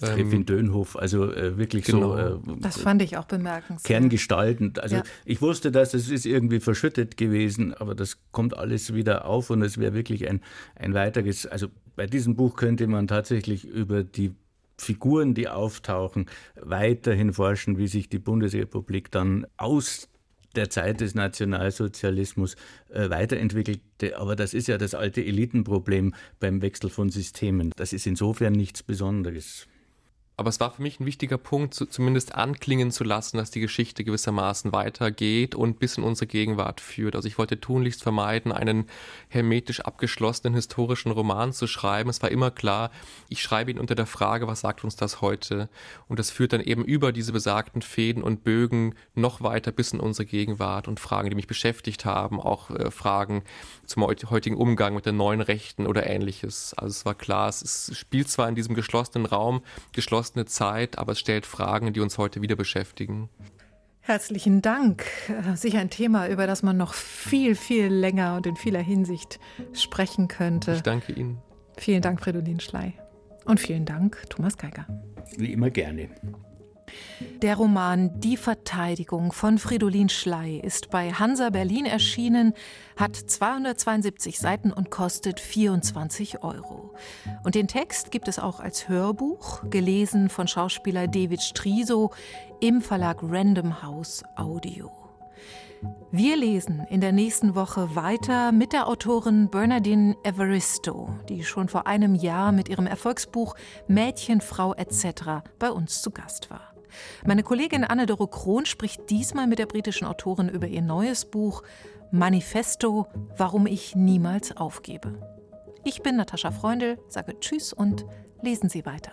Treffin ähm, Dönhof, also äh, wirklich genau. so. Äh, das fand ich auch bemerkenswert. Kerngestaltend. Also ja. ich wusste, dass es ist irgendwie verschüttet gewesen, aber das kommt alles wieder auf und es wäre wirklich ein, ein weiteres, also bei diesem Buch könnte man tatsächlich über die Figuren, die auftauchen, weiterhin forschen, wie sich die Bundesrepublik dann aus der Zeit des Nationalsozialismus äh, weiterentwickelte. Aber das ist ja das alte Elitenproblem beim Wechsel von Systemen. Das ist insofern nichts Besonderes. Aber es war für mich ein wichtiger Punkt, zumindest anklingen zu lassen, dass die Geschichte gewissermaßen weitergeht und bis in unsere Gegenwart führt. Also ich wollte tunlichst vermeiden, einen hermetisch abgeschlossenen historischen Roman zu schreiben. Es war immer klar, ich schreibe ihn unter der Frage, was sagt uns das heute? Und das führt dann eben über diese besagten Fäden und Bögen noch weiter bis in unsere Gegenwart und Fragen, die mich beschäftigt haben, auch äh, Fragen zum heutigen Umgang mit den neuen Rechten oder ähnliches. Also es war klar, es spielt zwar in diesem geschlossenen Raum, geschlossen verflostene Zeit, aber es stellt Fragen, die uns heute wieder beschäftigen. Herzlichen Dank. Äh, sicher ein Thema, über das man noch viel, viel länger und in vieler Hinsicht sprechen könnte. Ich danke Ihnen. Vielen Dank, Fridolin Schley. Und vielen Dank, Thomas Geiger. Wie immer gerne. Der Roman Die Verteidigung von Fridolin Schley ist bei Hansa Berlin erschienen, hat 272 Seiten und kostet 24 Euro. Und den Text gibt es auch als Hörbuch, gelesen von Schauspieler David Striso im Verlag Random House Audio. Wir lesen in der nächsten Woche weiter mit der Autorin Bernardine Evaristo, die schon vor einem Jahr mit ihrem Erfolgsbuch Mädchen, Frau etc. bei uns zu Gast war. Meine Kollegin Anne-Doro Krohn spricht diesmal mit der britischen Autorin über ihr neues Buch Manifesto, warum ich niemals aufgebe. Ich bin Natascha Freundl, sage Tschüss und lesen Sie weiter.